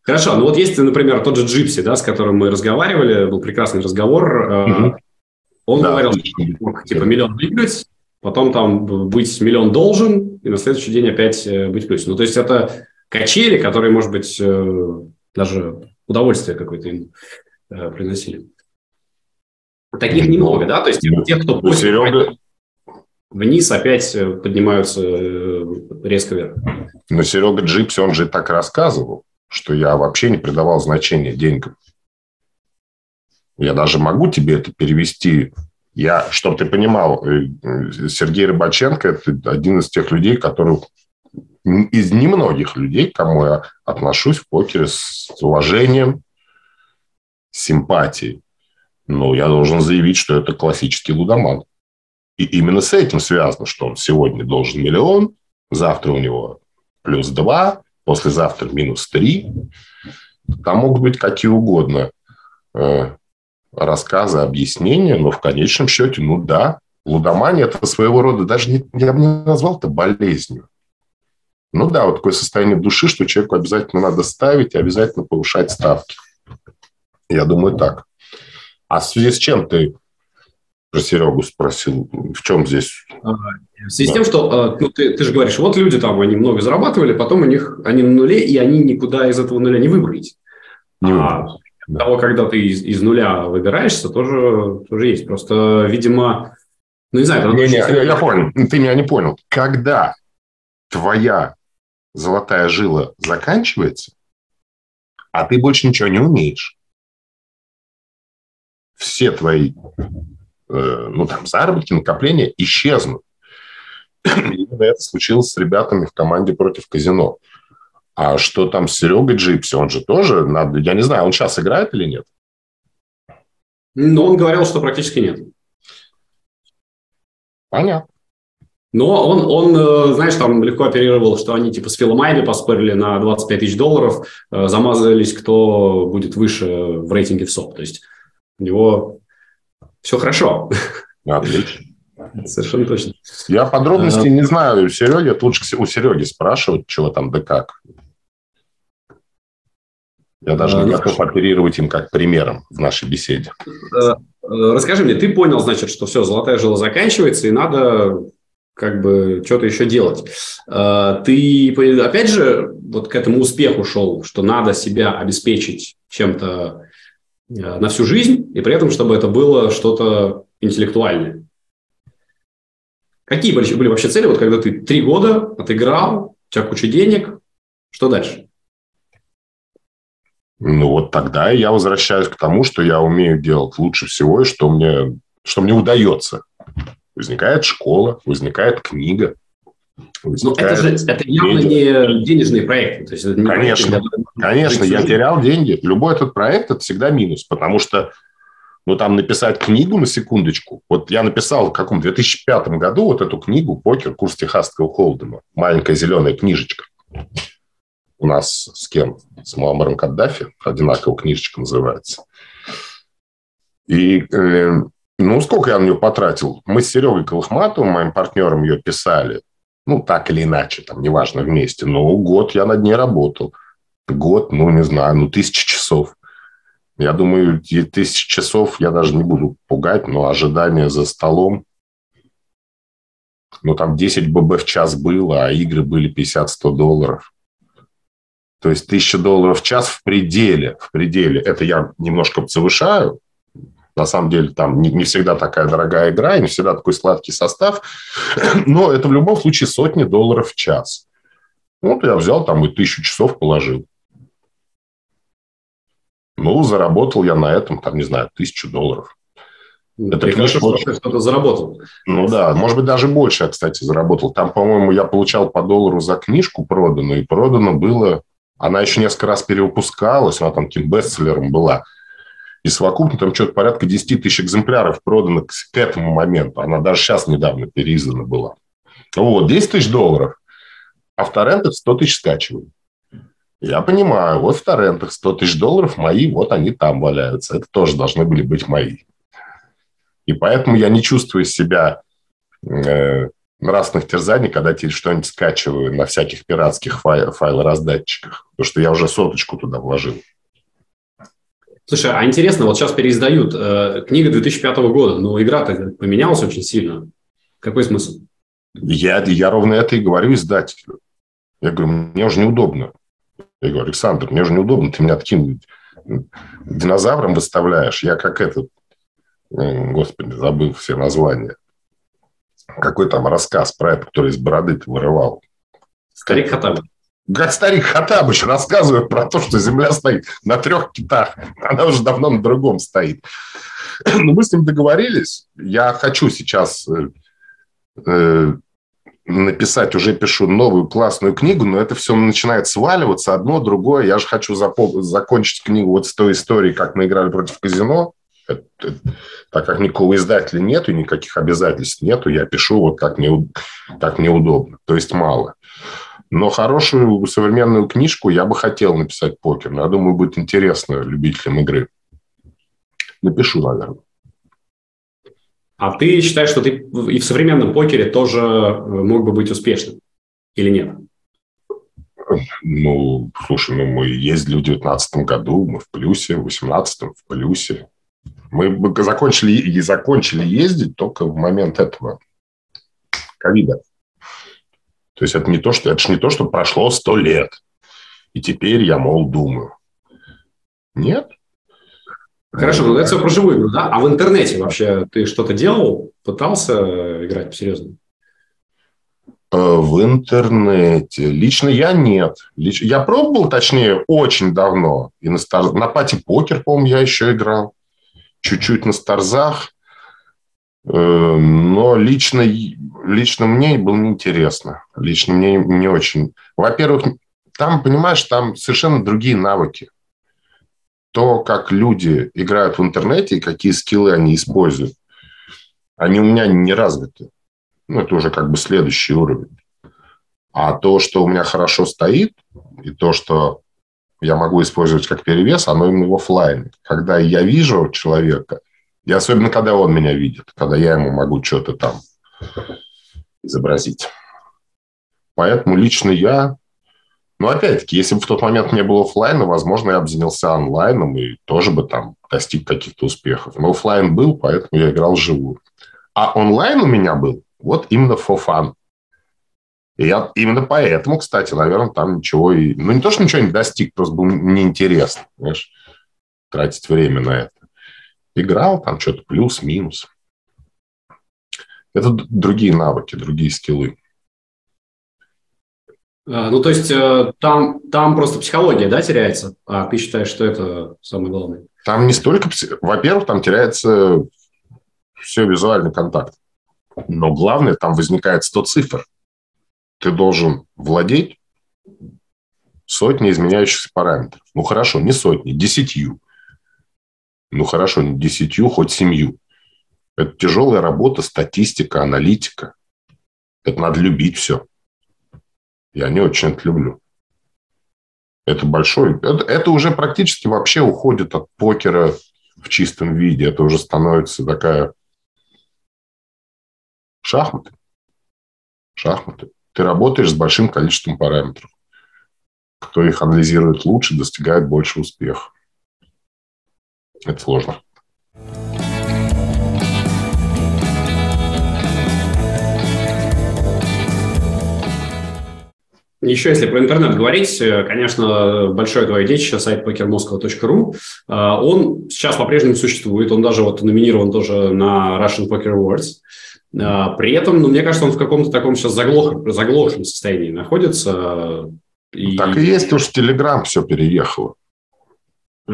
Хорошо, ну вот есть, например, тот же Джипси, да, с которым мы разговаривали, был прекрасный разговор. Угу. Он да, говорил, что типа миллион выиграть, потом там быть миллион должен, и на следующий день опять э, быть плюс. Ну, то есть это качели, которые, может быть, э, даже удовольствие какое-то им приносили. Таких немного, да? То есть ну, тех, кто... Ну, Серега, вниз опять поднимаются резко вверх. Но Серега Джипси, он же так рассказывал что я вообще не придавал значения деньгам. Я даже могу тебе это перевести. Я, чтобы ты понимал, э, Сергей Рыбаченко – это один из тех людей, которые из немногих людей, к кому я отношусь в покере с уважением, симпатией. Но я должен заявить, что это классический лудоман. И именно с этим связано, что он сегодня должен миллион, завтра у него плюс два, послезавтра минус 3. Там могут быть какие угодно э, рассказы, объяснения, но в конечном счете, ну да, лудомания – это своего рода, даже не, я бы не назвал это болезнью. Ну да, вот такое состояние души, что человеку обязательно надо ставить и обязательно повышать ставки. Я думаю, так. А в связи с чем ты про Серегу спросил. В чем здесь? А, в связи да. с тем, что а, ну, ты, ты же говоришь, вот люди там, они много зарабатывали, потом у них они на нуле, и они никуда из этого нуля не выбрались. Не а да. того, когда ты из, из нуля выбираешься, тоже, тоже есть. Просто, видимо, ну не знаю. Не, не, я, я понял, ты меня не понял. Когда твоя золотая жила заканчивается, а ты больше ничего не умеешь, все твои Э, ну, там, заработки, накопления исчезнут. Именно это случилось с ребятами в команде против казино. А что там с Серегой Джипси? Он же тоже, надо, я не знаю, он сейчас играет или нет? Ну, он говорил, что практически нет. Понятно. Но он, он, э, знаешь, там легко оперировал, что они типа с Филом Айби поспорили на 25 тысяч долларов, э, замазались, кто будет выше в рейтинге в СОП. То есть у него все хорошо. Отлично. Совершенно точно. Я подробностей а, не знаю. У Сереги, лучше у Сереги спрашивать, чего там да как. Я даже не готов оперировать им как примером в нашей беседе. Э, э, расскажи мне, ты понял, значит, что все, золотая жила заканчивается, и надо как бы что-то еще делать. Э, ты, опять же, вот к этому успеху шел, что надо себя обеспечить чем-то Э, на всю жизнь, и при этом, чтобы это было что-то интеллектуальное. Какие были вообще цели, вот когда ты три года отыграл, у тебя куча денег, что дальше? Ну вот тогда я возвращаюсь к тому, что я умею делать лучше всего, и что мне, что мне удается. Возникает школа, возникает книга, ну, это же это явно не денежные проекты. То есть это не конечно, проекты, конечно, я терял деньги. Любой этот проект – это всегда минус, потому что ну, там написать книгу на секундочку. Вот я написал в каком 2005 году вот эту книгу «Покер. Курс техасского холдема». Маленькая зеленая книжечка. У нас с кем? С Муаммаром Каддафи. Одинаково книжечка называется. И, э, ну, сколько я на нее потратил? Мы с Серегой Колыхматовым, моим партнером, ее писали ну, так или иначе, там, неважно, вместе. Но год я над ней работал. Год, ну, не знаю, ну, тысячи часов. Я думаю, тысячи часов я даже не буду пугать, но ожидание за столом, ну, там 10 ББ в час было, а игры были 50-100 долларов. То есть 1000 долларов в час в пределе, в пределе. Это я немножко завышаю, На самом деле там не, не всегда такая дорогая игра, не всегда такой сладкий состав, но это в любом случае сотни долларов в час. Вот я взял там и тысячу часов положил. Ну, заработал я на этом, там, не знаю, тысячу долларов. Это Прекрасно, что что-то заработал. Ну да, может быть, даже больше я, кстати, заработал. Там, по-моему, я получал по доллару за книжку проданную, и продано было... Она еще несколько раз перевыпускалась, она там каким бестселлером была. И совокупно там что-то порядка 10 тысяч экземпляров продано к, к этому моменту. Она даже сейчас недавно переиздана была. Вот, 10 тысяч долларов. А в торрентах 100 тысяч скачиваний. Я понимаю, вот в торрентах 100 тысяч долларов мои, вот они там валяются. Это тоже должны были быть мои. И поэтому я не чувствую себя э, нравственных терзаний, когда тебе что-нибудь скачиваю на всяких пиратских файл, файлораздатчиках, потому что я уже соточку туда вложил. Слушай, а интересно, вот сейчас переиздают э, книга 2005 года, но игра-то поменялась очень сильно. Какой смысл? Я, я ровно это и говорю издателю. Я говорю, мне уже неудобно. Я говорю, Александр, мне уже неудобно, ты меня таким динозавром выставляешь. Я как этот, господи, забыл все названия. Какой там рассказ про это, который из бороды ты вырывал? Старик Хатабыч. Как старик Хатабыч рассказывает про то, что Земля стоит на трех китах. Она уже давно на другом стоит. Но мы с ним договорились. Я хочу сейчас э, э, написать, уже пишу новую классную книгу, но это все начинает сваливаться одно, другое. Я же хочу закончить книгу вот с той историей, как мы играли против казино. Это, это, так как никакого издателя нету, никаких обязательств нету, я пишу вот как мне, как мне удобно. То есть мало. Но хорошую современную книжку я бы хотел написать покер. Я думаю, будет интересно любителям игры. Напишу, наверное. А ты считаешь, что ты и в современном покере тоже э, мог бы быть успешным или нет? Ну, слушай, ну мы ездили в 2019 году, мы в плюсе, в 2018 в плюсе. Мы закончили, и закончили ездить только в момент этого ковида. То есть это не то, что это же не то, что прошло сто лет, и теперь я, мол, думаю. Нет, Хорошо, ну это все про живую игру, да? А в интернете вообще ты что-то делал? Пытался играть серьезно? Э, в интернете. Лично я нет. Лич... Я пробовал, точнее, очень давно. И на, стар... на пати покер, по-моему, я еще играл. Чуть-чуть на старзах. Э, но лично, лично мне было неинтересно. Лично мне не очень. Во-первых, там, понимаешь, там совершенно другие навыки то, как люди играют в интернете и какие скиллы они используют, они у меня не развиты. Ну, это уже как бы следующий уровень. А то, что у меня хорошо стоит, и то, что я могу использовать как перевес, оно именно в офлайне. Когда я вижу человека, и особенно когда он меня видит, когда я ему могу что-то там изобразить. Поэтому лично я но опять-таки, если бы в тот момент не было офлайна, возможно, я бы занялся онлайном и тоже бы там достиг каких-то успехов. Но офлайн был, поэтому я играл вживую. А онлайн у меня был вот именно for fun. И я именно поэтому, кстати, наверное, там ничего и... Ну, не то, что ничего не достиг, просто было неинтересно, знаешь, тратить время на это. Играл там что-то плюс-минус. Это другие навыки, другие скиллы. А, ну, то есть э, там, там просто психология, да, теряется, а ты считаешь, что это самое главное? Там не столько... Во-первых, там теряется все визуальный контакт. Но главное, там возникает 100 цифр. Ты должен владеть сотней изменяющихся параметров. Ну, хорошо, не сотни, десятью. Ну, хорошо, не десятью, хоть семью. Это тяжелая работа, статистика, аналитика. Это надо любить все. Я не очень это люблю. Это большой... Это, это уже практически вообще уходит от покера в чистом виде. Это уже становится такая... Шахматы. Шахматы. Ты работаешь с большим количеством параметров. Кто их анализирует лучше, достигает больше успеха. Это сложно. Еще если про интернет говорить, конечно, большое твое детище, сайт pokermoscow.ru, э, он сейчас по-прежнему существует, он даже вот номинирован тоже на Russian Poker Awards. Э, при этом, ну, мне кажется, он в каком-то таком сейчас заглох, заглохшем состоянии находится. И... Так и есть, уж Telegram все переехало.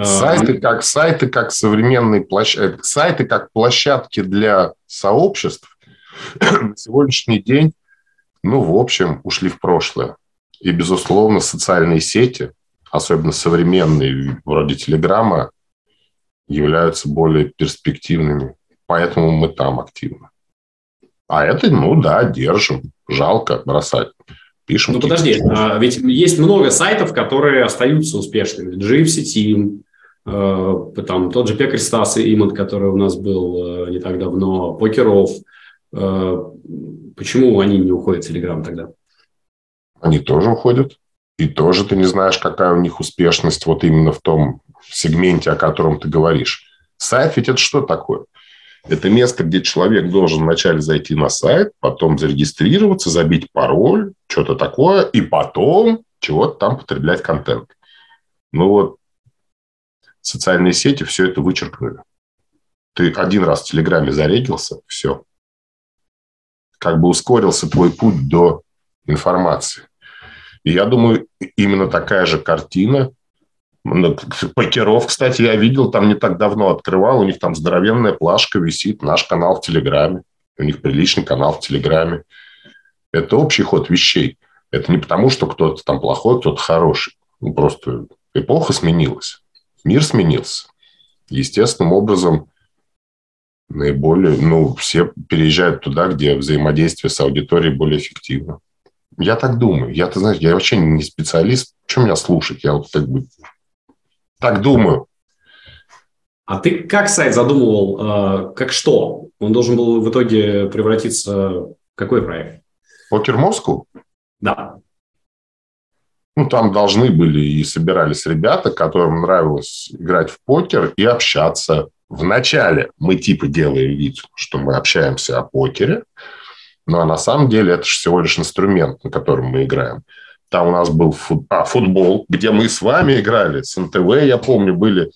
Сайты как сайты, как современные площадки, сайты как площадки для сообществ на сегодняшний день, ну, в общем, ушли в прошлое. И, безусловно, социальные сети, особенно современные, вроде Телеграма, являются более перспективными. Поэтому мы там активны. А это, ну да, держим. Жалко бросать. Пишем. Ну, подожди, а, ведь есть много сайтов, которые остаются успешными. Gypsy Team, э, там тот же Пекарь Стас и Иман, который у нас был э, не так давно, Покеров. Э, почему они не уходят в Телеграм тогда? они тоже уходят. И тоже ты не знаешь, какая у них успешность вот именно в том сегменте, о котором ты говоришь. Сайт ведь это что такое? Это место, где человек должен вначале зайти на сайт, потом зарегистрироваться, забить пароль, что-то такое, и потом чего-то там потреблять контент. Ну вот, социальные сети все это вычеркнули. Ты один раз в Телеграме зарегился, все. Как бы ускорился твой путь до информации. И я думаю, именно такая же картина. Покеров, кстати, я видел, там не так давно открывал, у них там здоровенная плашка висит, наш канал в Телеграме. У них приличный канал в Телеграме. Это общий ход вещей. Это не потому, что кто-то там плохой, кто-то хороший. Ну, просто эпоха сменилась. Мир сменился. Естественным образом наиболее, ну, все переезжают туда, где взаимодействие с аудиторией более эффективно. Я так думаю. Я, ты знаешь, я вообще не специалист. Что меня слушать? Я вот так бы так думаю. А ты как сайт задумывал? Э, как что? Он должен был в итоге превратиться в какой проект? Покер Москву? Да. Ну, там должны были и собирались ребята, которым нравилось играть в покер и общаться. Вначале мы типа делаем вид, что мы общаемся о покере, ну, а на самом деле это же всего лишь инструмент, на котором мы играем. Там у нас был фут... а, футбол, где мы с вами играли, с НТВ, я помню, были.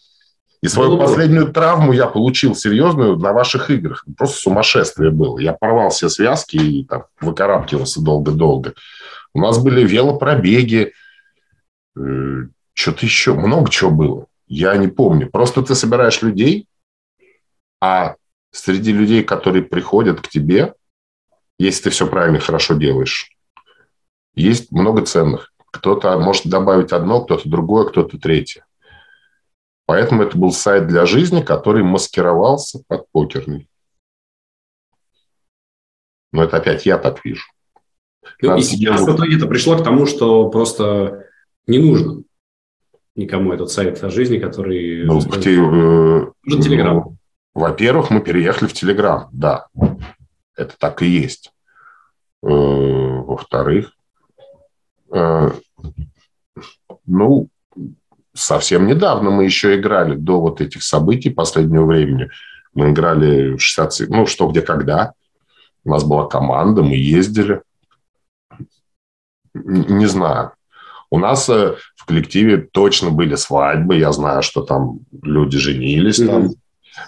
И свою ну, последнюю травму я получил серьезную на ваших играх. Просто сумасшествие было. Я порвал все связки и там выкарабкивался долго-долго. У нас были велопробеги, э, что-то еще, много чего было. Я не помню. Просто ты собираешь людей, а среди людей, которые приходят к тебе, если ты все правильно хорошо делаешь. Есть много ценных. Кто-то может добавить одно, кто-то другое, кто-то третье. Поэтому это был сайт для жизни, который маскировался под покерный. Но это опять я так вижу. Ну, и сейчас в итоге это пришло к тому, что просто не нужно никому этот сайт о жизни, который... Ну, те, э, нужен Телеграм. Ну, во-первых, мы переехали в Телеграм, да. Это так и есть. Э, во-вторых, ну, совсем недавно мы еще играли, до вот этих событий последнего времени. Мы играли 60, ну, что, где, когда. У нас была команда, мы ездили. Не знаю. У нас э, в коллективе точно были свадьбы. Я знаю, что там люди женились. Там.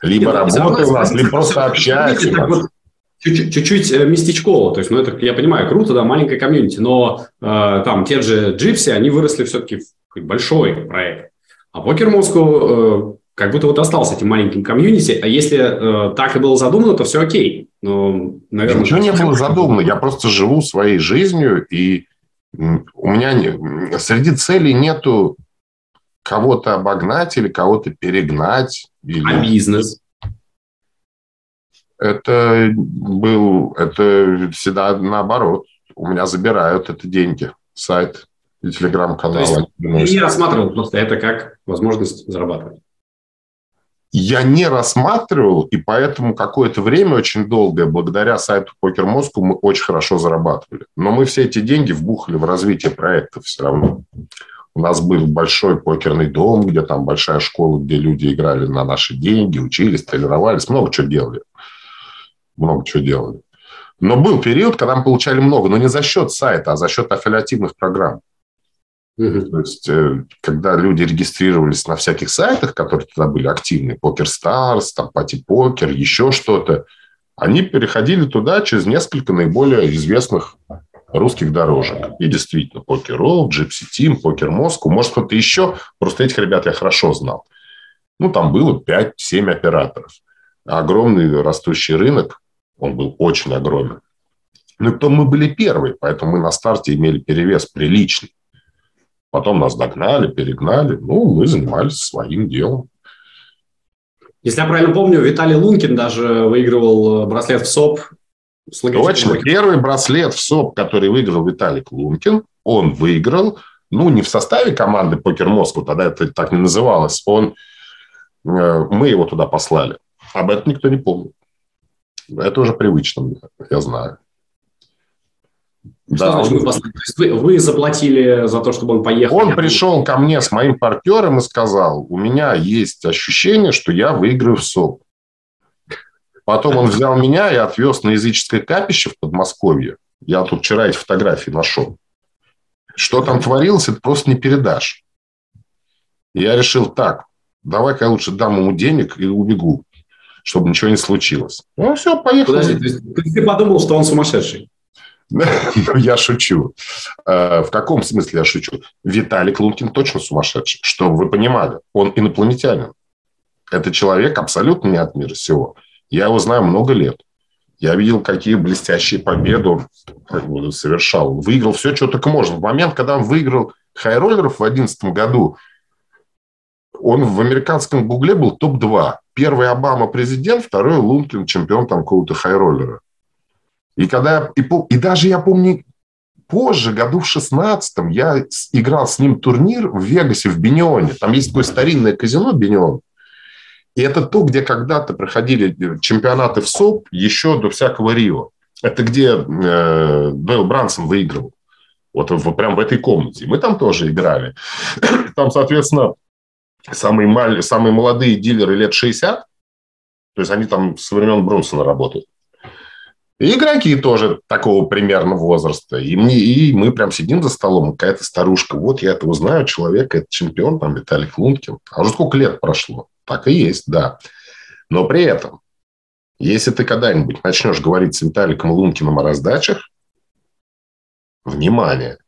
Либо работают у нас, либо просто общаются чуть-чуть э, местечково. То есть, ну, это, я понимаю, круто, да, маленькая комьюнити, но э, там те же Джипси, они выросли все-таки в большой проект. А Покер Москву э, как будто вот остался этим маленьким комьюнити. А если э, так и было задумано, то все окей. Но, наверное, Ничего не было задумано. Я просто живу своей жизнью, и у меня не, среди целей нету кого-то обогнать или кого-то перегнать. Или... А бизнес? Это был, это всегда наоборот. У меня забирают это деньги, сайт и телеграм-канал. Ты не рассматривал просто это как возможность зарабатывать? Я не рассматривал, и поэтому какое-то время очень долгое, благодаря сайту Покер Москву, мы очень хорошо зарабатывали. Но мы все эти деньги вбухали в развитие проекта все равно. У нас был большой покерный дом, где там большая школа, где люди играли на наши деньги, учились, тренировались, много чего делали много чего делали. Но был период, когда мы получали много, но не за счет сайта, а за счет аффилиативных программ. Угу. То есть, э, когда люди регистрировались на всяких сайтах, которые тогда были активны, PokerStars, там, PartyPoker, еще что-то, они переходили туда через несколько наиболее известных русских дорожек. И действительно, Poker Roll, GipsyTeam, Poker Moscow, может, кто-то еще. Просто этих ребят я хорошо знал. Ну, там было 5-7 операторов. Огромный растущий рынок, он был очень огромен. Ну, и потом мы были первые, поэтому мы на старте имели перевес приличный. Потом нас догнали, перегнали. Ну, мы занимались своим делом. Если я правильно помню, Виталий Лункин даже выигрывал э, браслет в СОП. Точно. Первый браслет в СОП, который выиграл Виталий Лункин, он выиграл, ну, не в составе команды Покер Москву, тогда это так не называлось. Он, э, мы его туда послали. Об этом никто не помнит. Это уже привычно, я знаю. Что да, значит, он... вы, То есть вы, вы заплатили за то, чтобы он поехал? Он пришел ко мне с моим партнером и сказал, у меня есть ощущение, что я выиграю в СОП. Потом он взял меня и отвез на языческое капище в Подмосковье. Я тут вчера эти фотографии нашел. Что там творилось, это просто не передашь. я решил так, давай-ка я лучше дам ему денег и убегу, чтобы ничего не случилось. Ну, все, поехал. Подожди, то есть ты подумал, что он сумасшедший? Я шучу. Э, в каком смысле я шучу? Виталик Лункин точно сумасшедший. Чтобы вы понимали, он инопланетянин. Это человек абсолютно не от мира сего. Я его знаю много лет. Я видел, какие блестящие победы он совершал. Выиграл все, что только можно. В момент, когда он выиграл хайроллеров в 2011 году, он в американском гугле был топ-2. Первый Обама президент, второй Лункин чемпион там какого-то хайроллера. И, когда, и, и даже я помню, позже, году в 16 я играл с ним турнир в Вегасе, в Бенионе. Там есть такое старинное казино Бенион. И это то, где когда-то проходили чемпионаты в СОП еще до всякого Рио. Это где э, Дойл Брансон выиграл. Вот, вот прям в этой комнате. Мы там тоже играли. Там, соответственно, самые, мал... самые молодые дилеры лет 60, то есть они там со времен Бронсона работают. И игроки тоже такого примерно возраста. И, мне, и мы прям сидим за столом, какая-то старушка, вот я этого знаю человека, это чемпион, там, Виталий Лункин. А уже сколько лет прошло? Так и есть, да. Но при этом, если ты когда-нибудь начнешь говорить с Виталиком Лункиным о раздачах, внимание,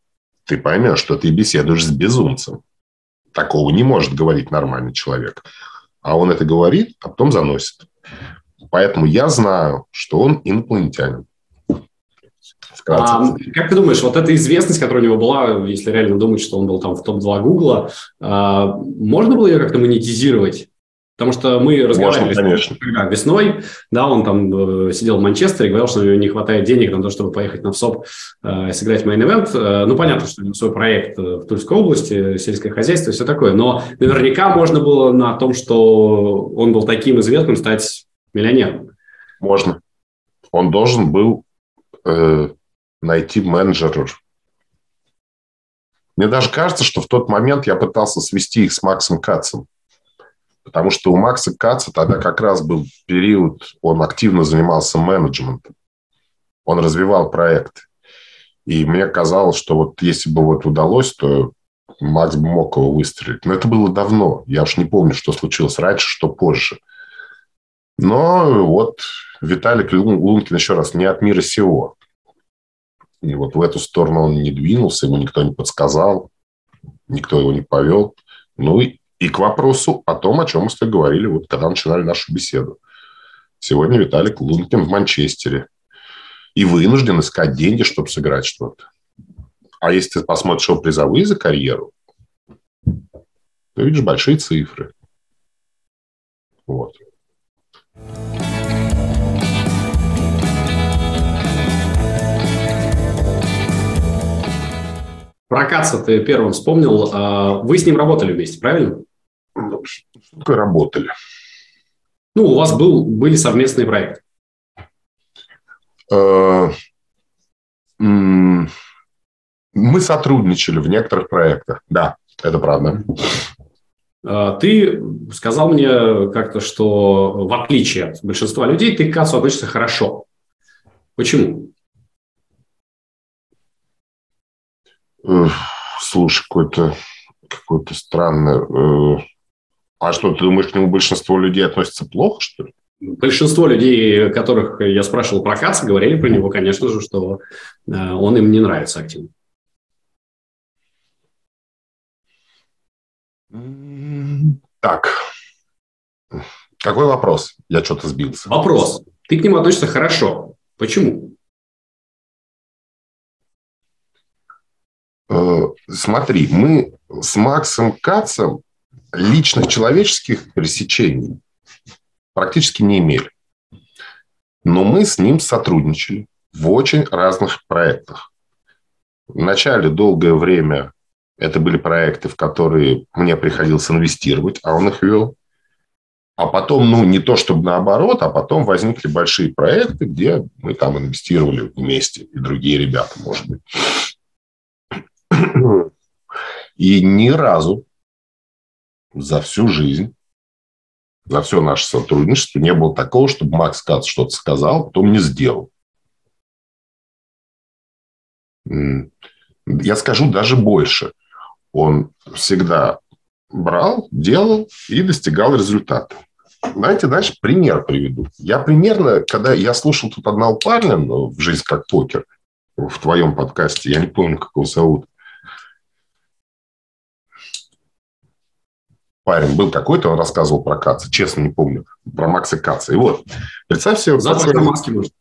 ты поймешь, что ты беседуешь с безумцем. Такого не может говорить нормальный человек. А он это говорит, а потом заносит. Поэтому я знаю, что он инопланетянин. А, как ты думаешь, вот эта известность, которая у него была, если реально думать, что он был там в топ-2 Гугла, а, можно было ее как-то монетизировать? Потому что мы разговаривали Можно, конечно. Весной, да, он там э, сидел в Манчестере говорил, что у него не хватает денег на то, чтобы поехать на ВСОП э, сыграть мейн event. Э, ну, понятно, что у него свой проект э, в Тульской области, сельское хозяйство и все такое, но наверняка можно было на том, что он был таким известным, стать миллионером. Можно. Он должен был э, найти менеджера. Мне даже кажется, что в тот момент я пытался свести их с Максом Кацем. Потому что у Макса Каца тогда как раз был период, он активно занимался менеджментом. Он развивал проекты. И мне казалось, что вот если бы вот удалось, то Макс бы мог его выстрелить. Но это было давно. Я уж не помню, что случилось раньше, что позже. Но вот Виталик Лункин, еще раз, не от мира сего. И вот в эту сторону он не двинулся, ему никто не подсказал, никто его не повел. Ну и и к вопросу о том, о чем мы с тобой говорили, вот когда начинали нашу беседу. Сегодня Виталик Лункин в Манчестере. И вынужден искать деньги, чтобы сыграть что-то. А если ты посмотришь его призовые за карьеру, то видишь большие цифры. Вот. Про Каца ты первым вспомнил. А, вы с ним работали вместе, правильно? Что такое работали? Ну, у вас был, были совместные проекты. Э, мы сотрудничали в некоторых проектах. Да, это правда. А, ты сказал мне как-то, что в отличие от большинства людей, ты к Кацу относишься хорошо. Почему? Слушай, какой-то какой-то странный... А что, ты думаешь, к нему большинство людей относится плохо, что ли? Большинство людей, которых я спрашивал про Каца, говорили про него, конечно же, что э, он им не нравится активно. Так, какой вопрос? Я что-то сбился. Вопрос. Ты к нему относишься хорошо. Почему? Э, смотри, мы с Максом Кацем личных человеческих пересечений практически не имели. Но мы с ним сотрудничали в очень разных проектах. Вначале долгое время это были проекты, в которые мне приходилось инвестировать, а он их вел. А потом, ну, не то чтобы наоборот, а потом возникли большие проекты, где мы там инвестировали вместе, и другие ребята, может быть. И ни разу за всю жизнь, за все наше сотрудничество не было такого, чтобы Макс Кац что-то сказал, потом не сделал. Я скажу даже больше. Он всегда брал, делал и достигал результата. Знаете, дальше пример приведу. Я примерно, когда я слушал тут одного парня в «Жизнь как покер», в твоем подкасте, я не помню, как его зовут, парень был какой-то, он рассказывал про Каца, честно не помню, про Макса Каца. И вот, представь себе... Запах маски, может.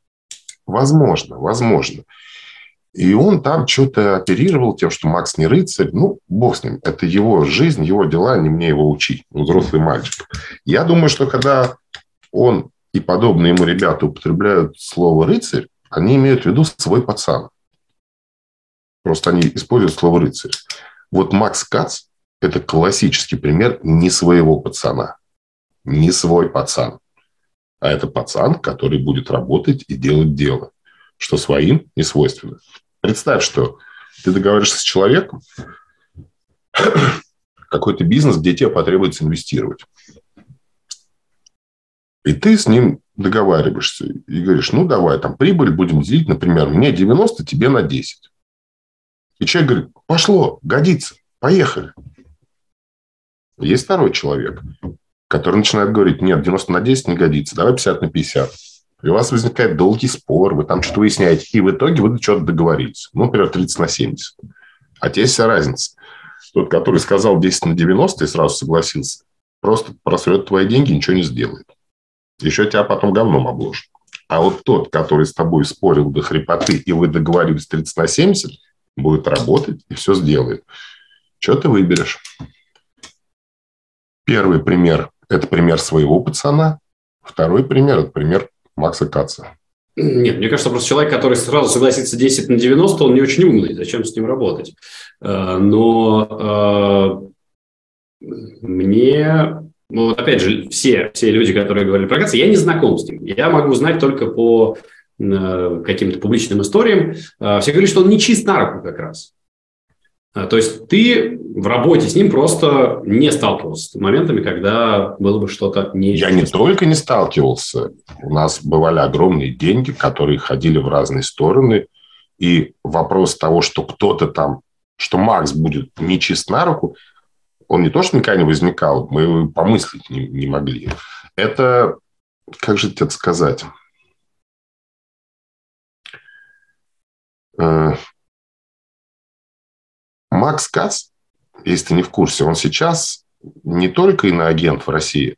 Возможно, возможно. И он там что-то оперировал тем, что Макс не рыцарь. Ну, бог с ним. Это его жизнь, его дела, не мне его учить. Он взрослый мальчик. Я думаю, что когда он и подобные ему ребята употребляют слово «рыцарь», они имеют в виду свой пацан. Просто они используют слово «рыцарь». Вот Макс Кац это классический пример не своего пацана. Не свой пацан. А это пацан, который будет работать и делать дело, что своим не свойственно. Представь, что ты договариваешься с человеком, какой-то бизнес, где тебе потребуется инвестировать. И ты с ним договариваешься и говоришь, ну, давай, там прибыль будем делить, например, мне 90, тебе на 10. И человек говорит, пошло, годится, поехали. Есть второй человек, который начинает говорить, нет, 90 на 10 не годится, давай 50 на 50. И у вас возникает долгий спор, вы там что-то выясняете, и в итоге вы что-то договорились. Ну, например, 30 на 70. А здесь вся разница. Тот, который сказал 10 на 90 и сразу согласился, просто просрет твои деньги, ничего не сделает. Еще тебя потом говном обложит. А вот тот, который с тобой спорил до хрипоты, и вы договорились 30 на 70, будет работать и все сделает. Что ты выберешь? Первый пример – это пример своего пацана. Второй пример – это пример Макса Каца. Нет, мне кажется, просто человек, который сразу согласится 10 на 90, он не очень умный. Зачем с ним работать? Э, но э, мне, ну, вот опять же, все, все люди, которые говорили про Каца, я не знаком с ним. Я могу знать только по э, каким-то публичным историям. Все говорят, что он не чист на руку как раз. А, то есть ты в работе с ним просто не сталкивался с моментами, когда было бы что-то не... Я не только не сталкивался. У нас бывали огромные деньги, которые ходили в разные стороны. И вопрос того, что кто-то там, что Макс будет не чист на руку, он не то, что никогда не возникал, мы помыслить не, не могли. Это, как же это сказать? Э, Макс Кац, если ты не в курсе, он сейчас не только иноагент в России,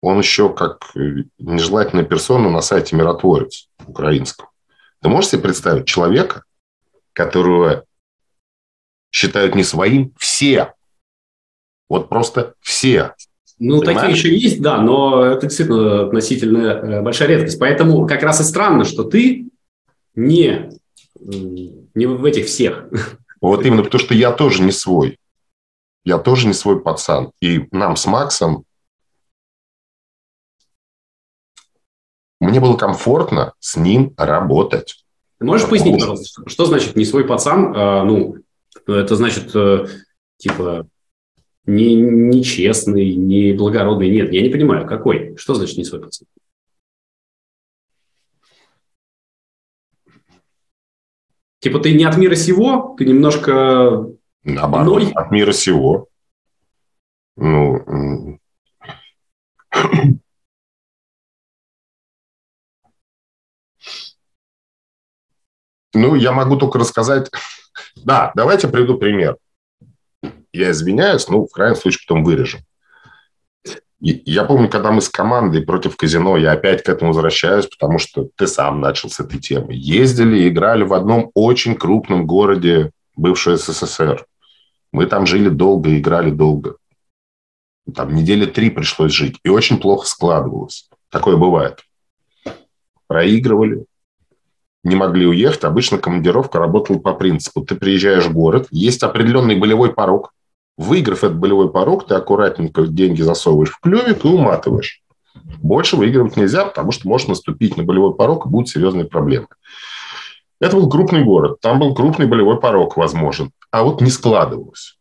он еще как нежелательная персона на сайте «Миротворец» украинском. Ты можешь себе представить человека, которого считают не своим все? Вот просто все. Ну, Понимаешь? такие еще есть, да, но это действительно относительно э, большая редкость. Поэтому как раз и странно, что ты не, не в этих всех. Вот именно потому, что я тоже не свой. Я тоже не свой пацан. И нам с Максом мне было комфортно с ним работать. Ты можешь пояснить, пожалуйста, что значит не свой пацан? А, ну, это значит, э, типа, не, нечестный, не благородный. Нет, я не понимаю, какой? Что значит не свой пацан? Типа ты не от мира сего, ты немножко... Наоборот, Ной. от мира сего. Ну, ну, я могу только рассказать... Да, давайте приведу пример. Я извиняюсь, ну, в крайнем случае, потом вырежем. Я помню, когда мы с командой против казино, я опять к этому возвращаюсь, потому что ты сам начал с этой темы. Ездили и играли в одном очень крупном городе бывшего СССР. Мы там жили долго, играли долго. Там недели три пришлось жить. И очень плохо складывалось. Такое бывает. Проигрывали, не могли уехать. Обычно командировка работала по принципу. Ты приезжаешь в город, есть определенный болевой порог, Выиграв этот болевой порог, ты аккуратненько деньги засовываешь в клювик и уматываешь. Больше выигрывать нельзя, потому что можешь наступить на болевой порог, и будут серьезные проблемы. Это был крупный город, там был крупный болевой порог возможен, а вот не складывалось.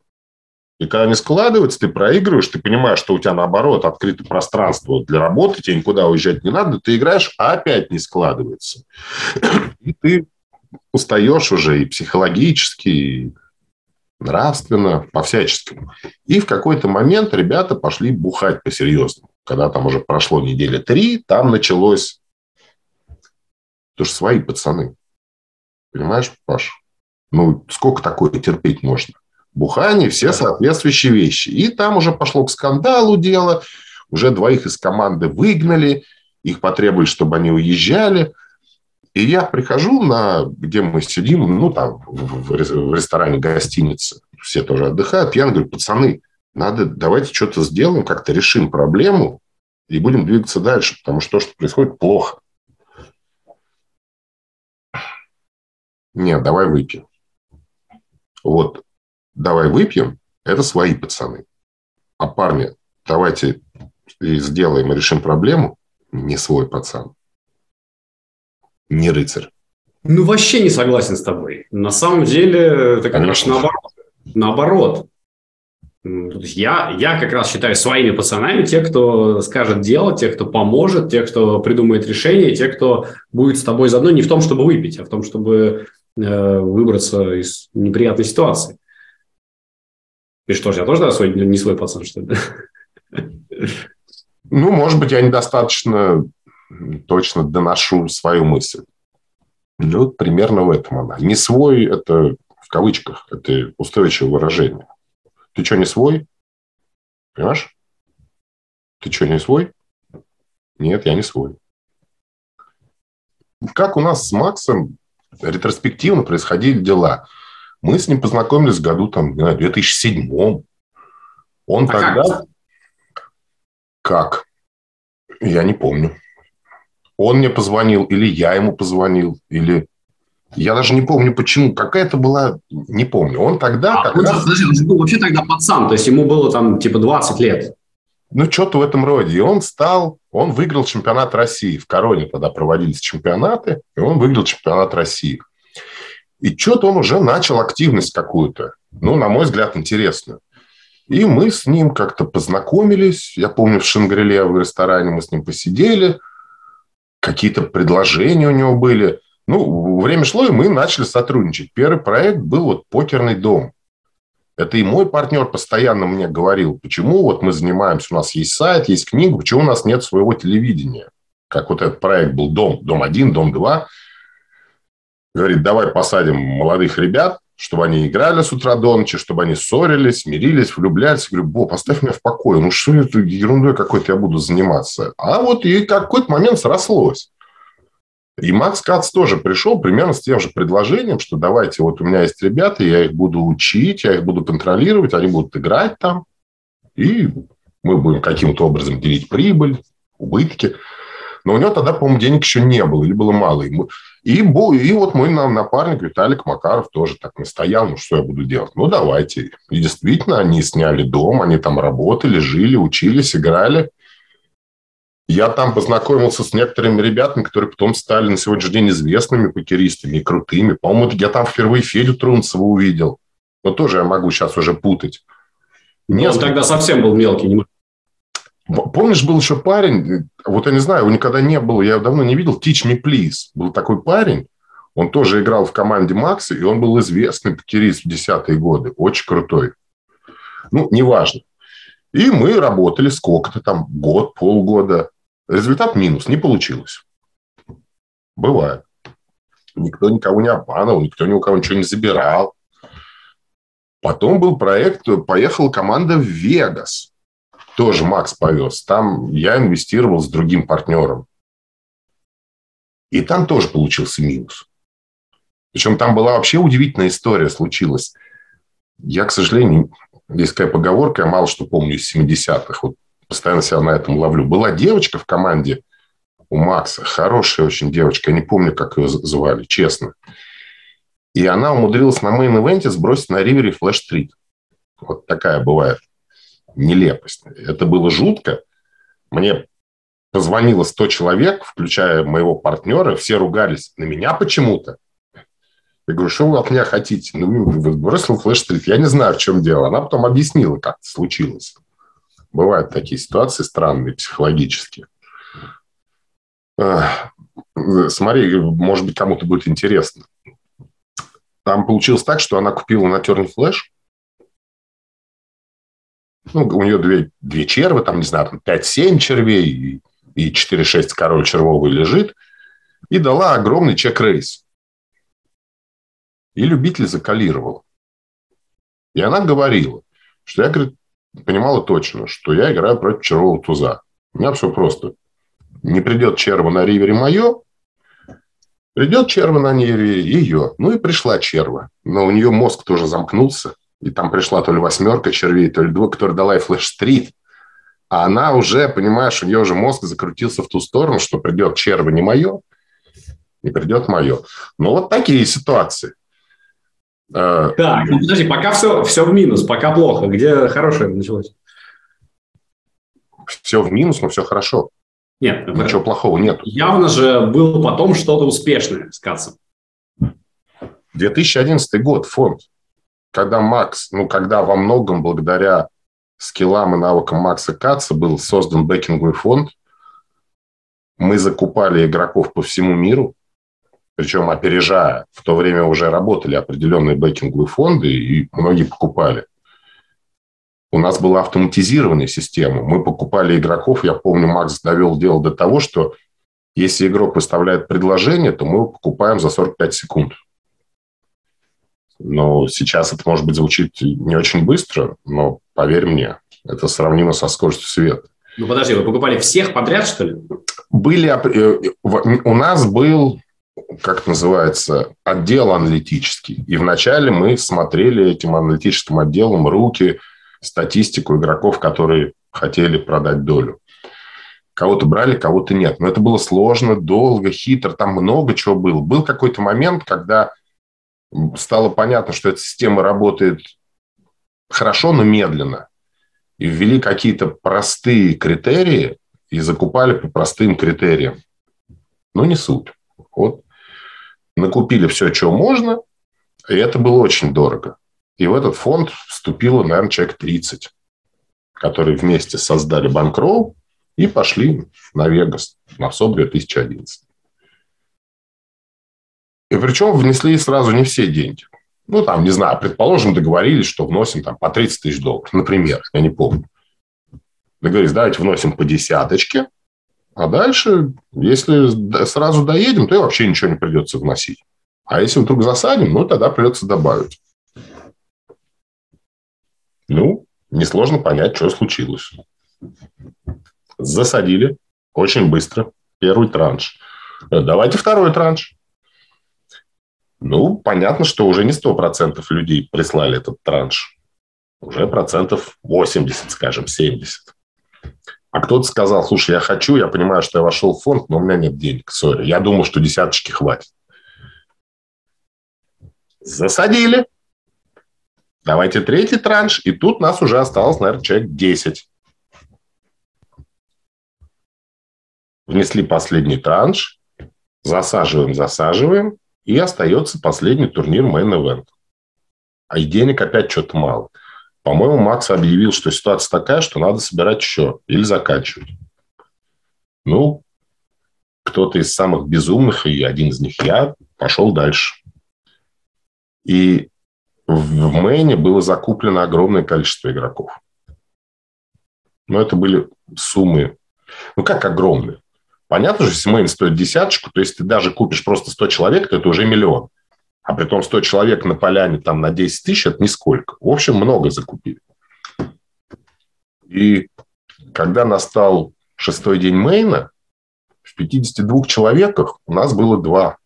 И когда не складывается, ты проигрываешь, ты понимаешь, что у тебя наоборот открыто пространство для работы, тебе никуда уезжать не надо, ты играешь, а опять не складывается. И ты устаешь уже и психологически, и нравственно, по-всяческому. И в какой-то момент ребята пошли бухать по-серьезному. Когда там уже прошло недели три, там началось... Потому что свои пацаны. Понимаешь, Паш? Ну, сколько такое терпеть можно? Бухание, все соответствующие вещи. И там уже пошло к скандалу дело. Уже двоих из команды выгнали. Их потребовали, чтобы они уезжали. И я прихожу на, где мы сидим, ну, там, в ресторане гостиницы, все тоже отдыхают. Я говорю, пацаны, надо, давайте что-то сделаем, как-то решим проблему и будем двигаться дальше, потому что то, что происходит, плохо. Нет, давай выпьем. Вот, давай выпьем, это свои пацаны. А парни, давайте сделаем и решим проблему, не свой пацан не рыцарь. Ну, вообще не согласен с тобой. На самом деле, это как раз наоборот. Наоборот. Я, я как раз считаю своими пацанами те, кто скажет делать, те, кто поможет, те, кто придумает решение, те, кто будет с тобой заодно не в том, чтобы выпить, а в том, чтобы э, выбраться из неприятной ситуации. И что ж, я тоже да, свой, не свой пацан, что ли? Ну, может быть, я недостаточно точно доношу свою мысль. Ну, примерно в этом она. Не свой – это в кавычках, это устойчивое выражение. Ты что, не свой? Понимаешь? Ты что, не свой? Нет, я не свой. Как у нас с Максом ретроспективно происходили дела. Мы с ним познакомились в году, там, не знаю, 2007 Он а тогда... Как? как? Я не помню он мне позвонил, или я ему позвонил, или... Я даже не помню, почему. Какая-то была... Не помню. Он тогда... А, он, раз... подожди, он был вообще тогда пацан, то есть ему было там типа 20 лет. Ну, что-то в этом роде. И он стал... Он выиграл чемпионат России. В Короне тогда проводились чемпионаты, и он выиграл чемпионат России. И что-то он уже начал активность какую-то. Ну, на мой взгляд, интересную. И мы с ним как-то познакомились. Я помню, в Шангриле в ресторане мы с ним посидели – какие-то предложения у него были. Ну, время шло, и мы начали сотрудничать. Первый проект был вот «Покерный дом». Это и мой партнер постоянно мне говорил, почему вот мы занимаемся, у нас есть сайт, есть книга, почему у нас нет своего телевидения. Как вот этот проект был «Дом», «Дом-1», «Дом-2». Говорит, давай посадим молодых ребят, чтобы они играли с утра до ночи, чтобы они ссорились, мирились, влюблялись. Говорю, Бо, поставь меня в покое. Ну, что это ерундой какой-то я буду заниматься? А вот и какой-то момент срослось. И Макс Кац тоже пришел примерно с тем же предложением, что давайте, вот у меня есть ребята, я их буду учить, я их буду контролировать, они будут играть там, и мы будем каким-то образом делить прибыль, убытки. Но у него тогда, по-моему, денег еще не было, или было мало. И, и, и вот мой напарник Виталик Макаров тоже так настоял, ну что я буду делать? Ну давайте. И действительно, они сняли дом, они там работали, жили, учились, играли. Я там познакомился с некоторыми ребятами, которые потом стали на сегодняшний день известными покеристами и крутыми. По-моему, я там впервые Федю Трунцева увидел. Но тоже я могу сейчас уже путать. Несколько... Он тогда совсем был мелкий, не Помнишь, был еще парень, вот я не знаю, его никогда не было, я его давно не видел, Teach Me Please. Был такой парень, Он тоже играл в команде Макса, и он был известный покерист в десятые годы. Очень крутой. Ну, неважно. И мы работали сколько-то там, год, полгода. Результат минус, не получилось. Бывает. Никто никого не обманывал, никто ни у кого ничего не забирал. Потом был проект, поехала команда в Вегас. Тоже Макс повез. Там я инвестировал с другим партнером. И там тоже получился минус. Причем там была вообще удивительная история случилась. Я, к сожалению, есть такая поговорка, я мало что помню из 70-х. Вот постоянно себя на этом ловлю. Была девочка в команде у Макса, хорошая очень девочка, я не помню, как ее звали, честно. И она умудрилась на main event е сбросить на ривере флеш-стрит. Вот такая бывает нелепость. Это было жутко. Мне позвонило 100 человек, включая моего партнера, все ругались на меня почему-то. Я говорю, что вы от меня хотите? Ну, бросил флеш-стрит. Я не знаю, в чем дело. Она потом объяснила, как это случилось. Бывают такие ситуации странные, психологические. Смотри, может быть, кому-то будет интересно. Там получилось так, что она купила на Терни флеш. Ну, у нее две, две червы, там, не знаю, там 5-7 червей и 4-6 король червовый лежит. И дала огромный чек-рейс. И любитель закалировал. И она говорила, что я, говорит, понимала точно, что я играю против червового туза. У меня все просто. Не придет черва на ривере мое, придет черва на ривере ее. Ну и пришла черва. Но у нее мозг тоже замкнулся. И там пришла то ли восьмерка червей, то ли двое, которая дала и флеш-стрит. А она уже, понимаешь, у нее уже мозг закрутился в ту сторону, что придет черва не мое, не придет мое. Ну, вот такие ситуации. Э, так, ну, подожди, пока все, все в минус, пока плохо. Где хорошее началось? Все в минус, но все хорошо. Нет. Ничего это... плохого нет. Явно же было потом что-то успешное с Кацем. 2011 год, фонд. Когда Макс, ну, когда во многом благодаря скиллам и навыкам Макса Каца был создан бэкинговый фонд, мы закупали игроков по всему миру, причем опережая. В то время уже работали определенные бэкинговые фонды, и многие покупали. У нас была автоматизированная система. Мы покупали игроков. Я помню, Макс довел дело до того, что если игрок выставляет предложение, то мы его покупаем за 45 секунд. Но сейчас это, может быть, звучит не очень быстро, но поверь мне, это сравнимо со скоростью света. Ну, подожди, вы покупали всех подряд, что ли? Были... Э, у нас был как называется, отдел аналитический. И вначале мы смотрели этим аналитическим отделом руки, статистику игроков, которые хотели продать долю. Кого-то брали, кого-то нет. Но это было сложно, долго, хитро, там много чего было. Был какой-то момент, когда стало понятно, что эта система работает хорошо, но медленно. И ввели какие-то простые критерии и закупали по простым критериям. Но не суть. Вот накупили все, чего можно, и это было очень дорого. И в этот фонд вступило, наверное, человек 30, которые вместе создали Банкроу и пошли на Вегас, на СОБ 2011. И причем внесли сразу не все деньги. Ну, там, не знаю, предположим, договорились, что вносим там по 30 тысяч долларов, например, я не помню. Договорились, давайте вносим по десяточке, а дальше, если сразу доедем, то и вообще ничего не придется вносить. А если вдруг засадим, ну, тогда придется добавить. Ну, несложно понять, что случилось. Засадили очень быстро первый транш. Давайте второй транш. Ну, понятно, что уже не 100% людей прислали этот транш. Уже процентов 80, скажем, 70. А кто-то сказал, слушай, я хочу, я понимаю, что я вошел в фонд, но у меня нет денег, сори. Я думал, что десяточки хватит. Засадили. Давайте третий транш. И тут нас уже осталось, наверное, человек 10. Внесли последний транш. Засаживаем, засаживаем. И остается последний турнир Main Event. А и денег опять что-то мало. По-моему, Макс объявил, что ситуация такая, что надо собирать еще или заканчивать. Ну, кто-то из самых безумных, и один из них я, пошел дальше. И в Мэйне было закуплено огромное количество игроков. Но это были суммы, ну как огромные? Понятно же, если Мэйн стоит десяточку, то есть ты даже купишь просто 100 человек, то это уже миллион. А при том 100 человек на поляне там на 10 тысяч – это нисколько. В общем, много закупили. И когда настал шестой день Мейна, в 52 человеках у нас было два,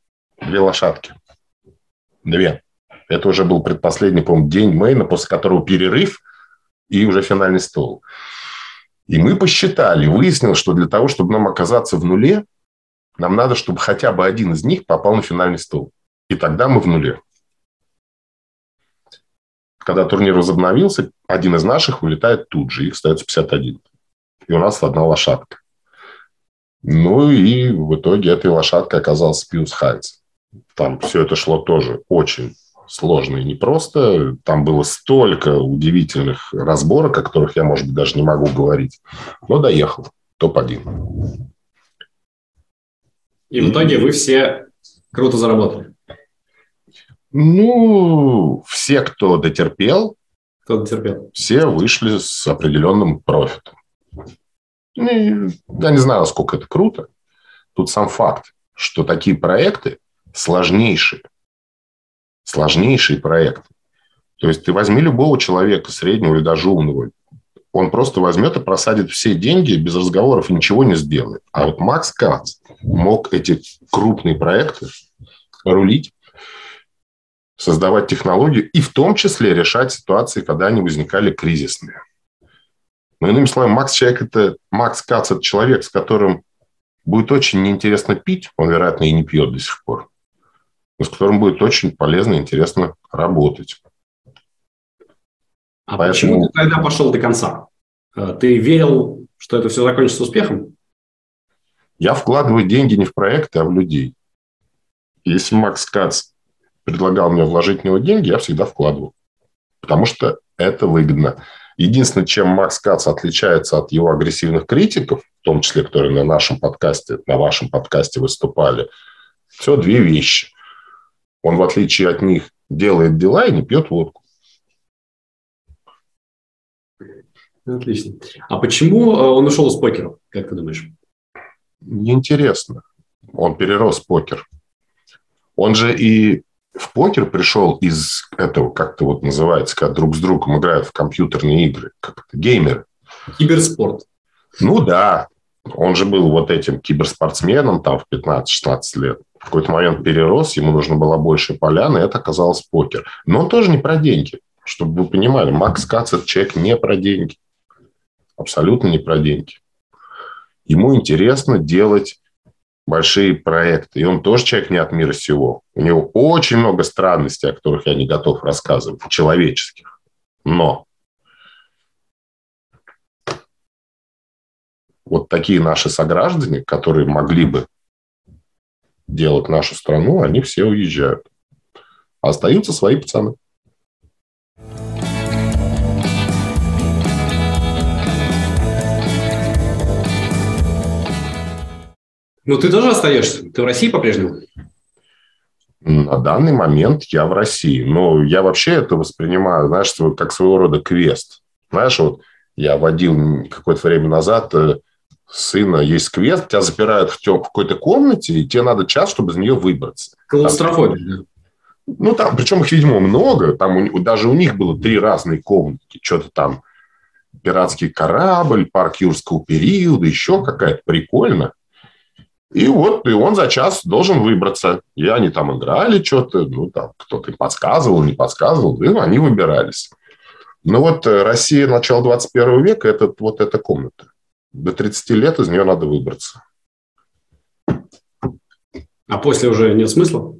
две лошадки. Две. Это уже был предпоследний, по-моему, день Мейна, после которого перерыв и уже финальный стол. И мы посчитали, выяснилось, что для того, чтобы нам оказаться в нуле, нам надо, чтобы хотя бы один из них попал на финальный стол. И тогда мы в нуле. Когда турнир возобновился, один из наших вылетает тут же, их остается 51. И у нас одна лошадка. Ну и в итоге этой лошадкой оказался Пиус Хайнц. Там все это шло тоже очень сложно и непросто. Там было столько удивительных разборок, о которых я, может быть, даже не могу говорить. Но доехал. Топ-1. И в итоге вы все круто заработали. Ну, все, кто дотерпел, кто дотерпел, все вышли с определенным профитом. Ну, я не знаю, насколько это круто. Тут сам факт, что такие проекты сложнейшие. Сложнейшие проекты. То есть ты возьми любого человека, среднего или даже умного, он просто возьмет и просадит все деньги без разговоров и ничего не сделает. А вот Макс Кац мог эти крупные проекты рулить создавать технологию и в том числе решать ситуации, когда они возникали кризисные. Но иными словами, Макс человек это Макс Кац это человек, с которым будет очень неинтересно пить, он, вероятно, и не пьет до сих пор, с которым будет очень полезно и интересно работать. А Поэтому... почему ты тогда пошел до конца? Э, ты верил, что это все закончится успехом? Я вкладываю деньги не в проекты, а в людей. Если Макс Кац предлагал мне вложить в него деньги, я всегда вкладывал. Потому что это выгодно. Единственное, чем Макс Кац отличается от его агрессивных критиков, в том числе, которые на нашем подкасте, на вашем подкасте выступали, все две вещи. Он, в отличие от них, делает дела и не пьет водку. Отлично. А почему э, он ушел из покера, как ты думаешь? Неинтересно. Он перерос покер. Он же и в покер пришел из этого, как это вот называется, когда друг с другом играют в компьютерные игры, как это, геймеры. Киберспорт. Ну да, он же был вот этим киберспортсменом там в 15-16 лет. В какой-то момент перерос, ему нужно было больше поляны, это оказалось покер. Но он тоже не про деньги. Чтобы вы понимали, Макс Кац – это человек не про деньги. Абсолютно не про деньги. Ему интересно делать большие проекты. И он тоже человек не от мира сего. У него очень много странностей, о которых я не готов рассказывать, человеческих. Но вот такие наши сограждане, которые могли бы делать нашу страну, они все уезжают. остаются свои пацаны. Ну, ты тоже остаешься? Ты в России по-прежнему? На данный момент я в России. Но я вообще это воспринимаю, знаешь, как своего рода квест. Знаешь, вот я водил какое-то время назад э, сына, есть квест, тебя запирают в, тем, в какой-то комнате, и тебе надо час, чтобы из нее выбраться. Клаустрофобия. Ну, там, причем их, видимо, много. Там у, даже у них было три разные комнаты. Что-то там пиратский корабль, парк юрского периода, еще какая-то прикольно. И вот и он за час должен выбраться. И они там играли что-то, ну, там кто-то им подсказывал, не подсказывал, и они выбирались. Ну, вот э, Россия начала 21 века – это вот эта комната. До 30 лет из нее надо выбраться. А после уже нет смысла?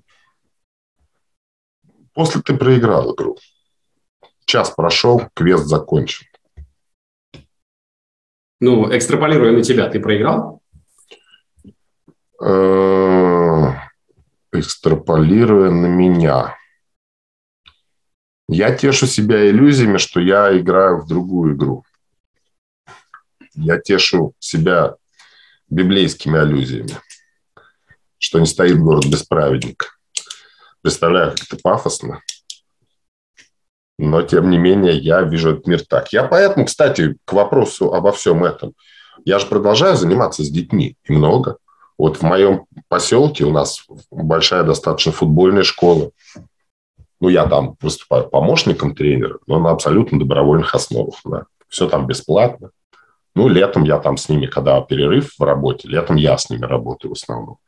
После ты проиграл игру. Час прошел, квест закончен. Ну, экстраполируя на тебя, ты проиграл? Э, экстраполируя на меня. Я тешу себя иллюзиями, что я играю в другую игру. Я тешу себя библейскими аллюзиями. что не стоит город без праведника. Представляю, как это пафосно. Но, тем не менее, я вижу этот мир так. Я поэтому, кстати, к вопросу обо всем этом. Я же продолжаю заниматься с детьми. И много. Вот в моем поселке у нас большая достаточно футбольная школа. Ну, я там выступаю помощником тренера, но на абсолютно добровольных основах. Да. Все там бесплатно. Ну, летом я там с ними, когда перерыв в работе, летом я с ними работаю в основном.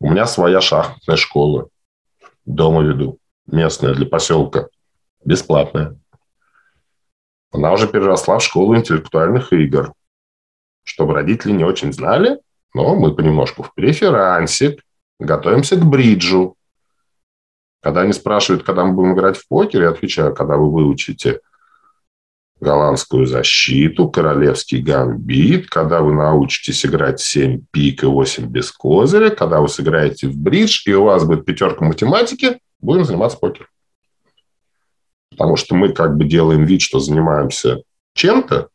У меня своя шахматная школа. Дома веду. Местная для поселка. Бесплатная. Она уже переросла в школу интеллектуальных игр. Чтобы родители не очень знали, но мы понемножку в преферансе готовимся к бриджу. Когда они спрашивают, когда мы будем играть в покер, я отвечаю, когда вы выучите голландскую защиту, королевский гамбит, когда вы научитесь играть 7 пик и 8 без козыря, когда вы сыграете в бридж, и у вас будет пятерка математики, будем заниматься покером. Потому что мы как бы делаем вид, что занимаемся чем-то,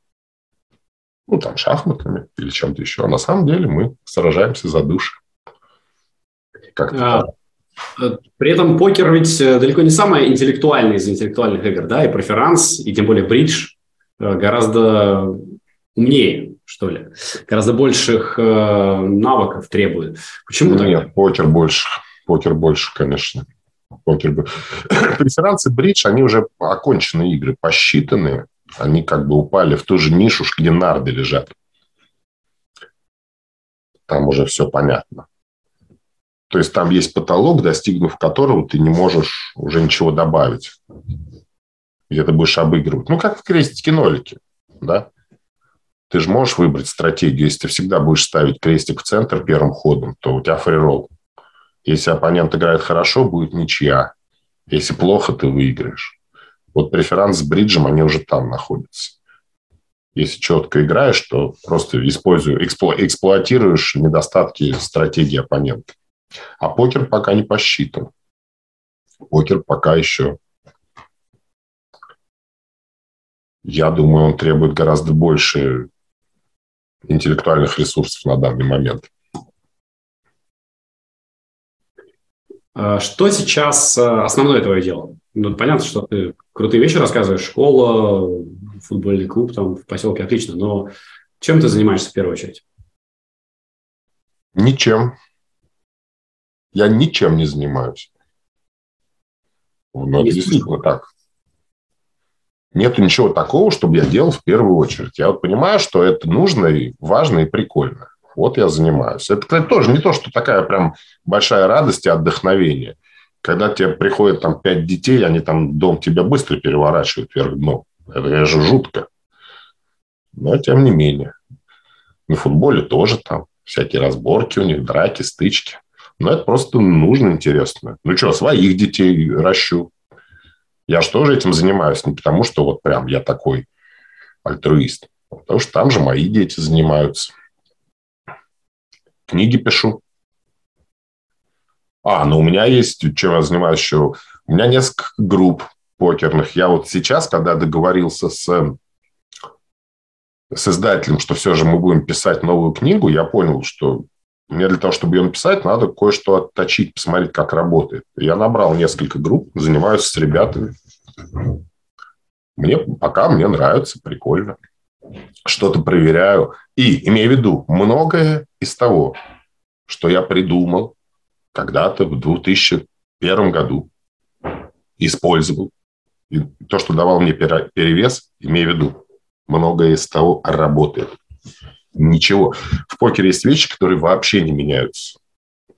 ну, там, шахматами или чем-то еще. А на самом деле мы сражаемся за души. Как-то а, э, При этом покер ведь э, далеко не самый интеллектуальный из интеллектуальных игр, да, и преферанс, и тем более бридж гораздо умнее, что ли, гораздо больших навыков требует. Почему Нет, тогда? покер больше, покер больше, конечно. Покер. Преферанс и бридж, они уже оконченные игры, посчитанные, они как бы упали в ту же нишу, где нарды лежат. Там уже все понятно. То есть там есть потолок, достигнув которого ты не можешь уже ничего добавить. Где ты будешь обыгрывать. Ну, как в крестике-нолике, да? Ты же можешь выбрать стратегию. Если ты всегда будешь ставить крестик в центр первым ходом, то у тебя фриролл. Если оппонент играет хорошо, будет ничья. Если плохо, ты выиграешь. Вот преферанс с бриджем, они уже там находятся. Если четко играешь, то просто используй, эксплу, эксплуатируешь недостатки стратегии оппонента. А покер пока не посчитан. Покер пока еще я думаю, он требует гораздо больше интеллектуальных ресурсов на данный момент. А что сейчас э, основное твое дело? Ну, понятно, что ты крутые вещи рассказываешь, школа, футбольный клуб там в поселке, отлично, но чем ты занимаешься в первую очередь? Ничем. Я ничем не занимаюсь. Ну, действительно так. Нет ничего такого, чтобы я делал в первую очередь. Я вот понимаю, что это нужно и важно и прикольно. Вот я занимаюсь. Это, кстати, тоже не то, что такая прям большая радость и отдохновение. Когда тебе приходят там пять детей, они там дом тебя быстро переворачивают вверх дном. Это, конечно, жутко. Но тем не менее. На футболе тоже там всякие разборки у них, драки, стычки. Но это просто нужно, интересно. Ну что, своих детей ращу. Я же тоже этим занимаюсь. Не потому, что вот прям я такой альтруист. А потому что там же мои дети занимаются книги пишу. А, ну у меня есть, чем я занимаюсь еще, у меня несколько групп покерных. Я вот сейчас, когда договорился с, с издателем, что все же мы будем писать новую книгу, я понял, что мне для того, чтобы ее написать, надо кое-что отточить, посмотреть, как работает. Я набрал несколько групп, занимаюсь с ребятами. Мне пока мне нравится, прикольно что-то проверяю. И, имею в виду, многое из того, что я придумал когда-то в 2001 году, использовал. И то, что давал мне перевес, имею в виду, многое из того работает. Ничего. В покере есть вещи, которые вообще не меняются.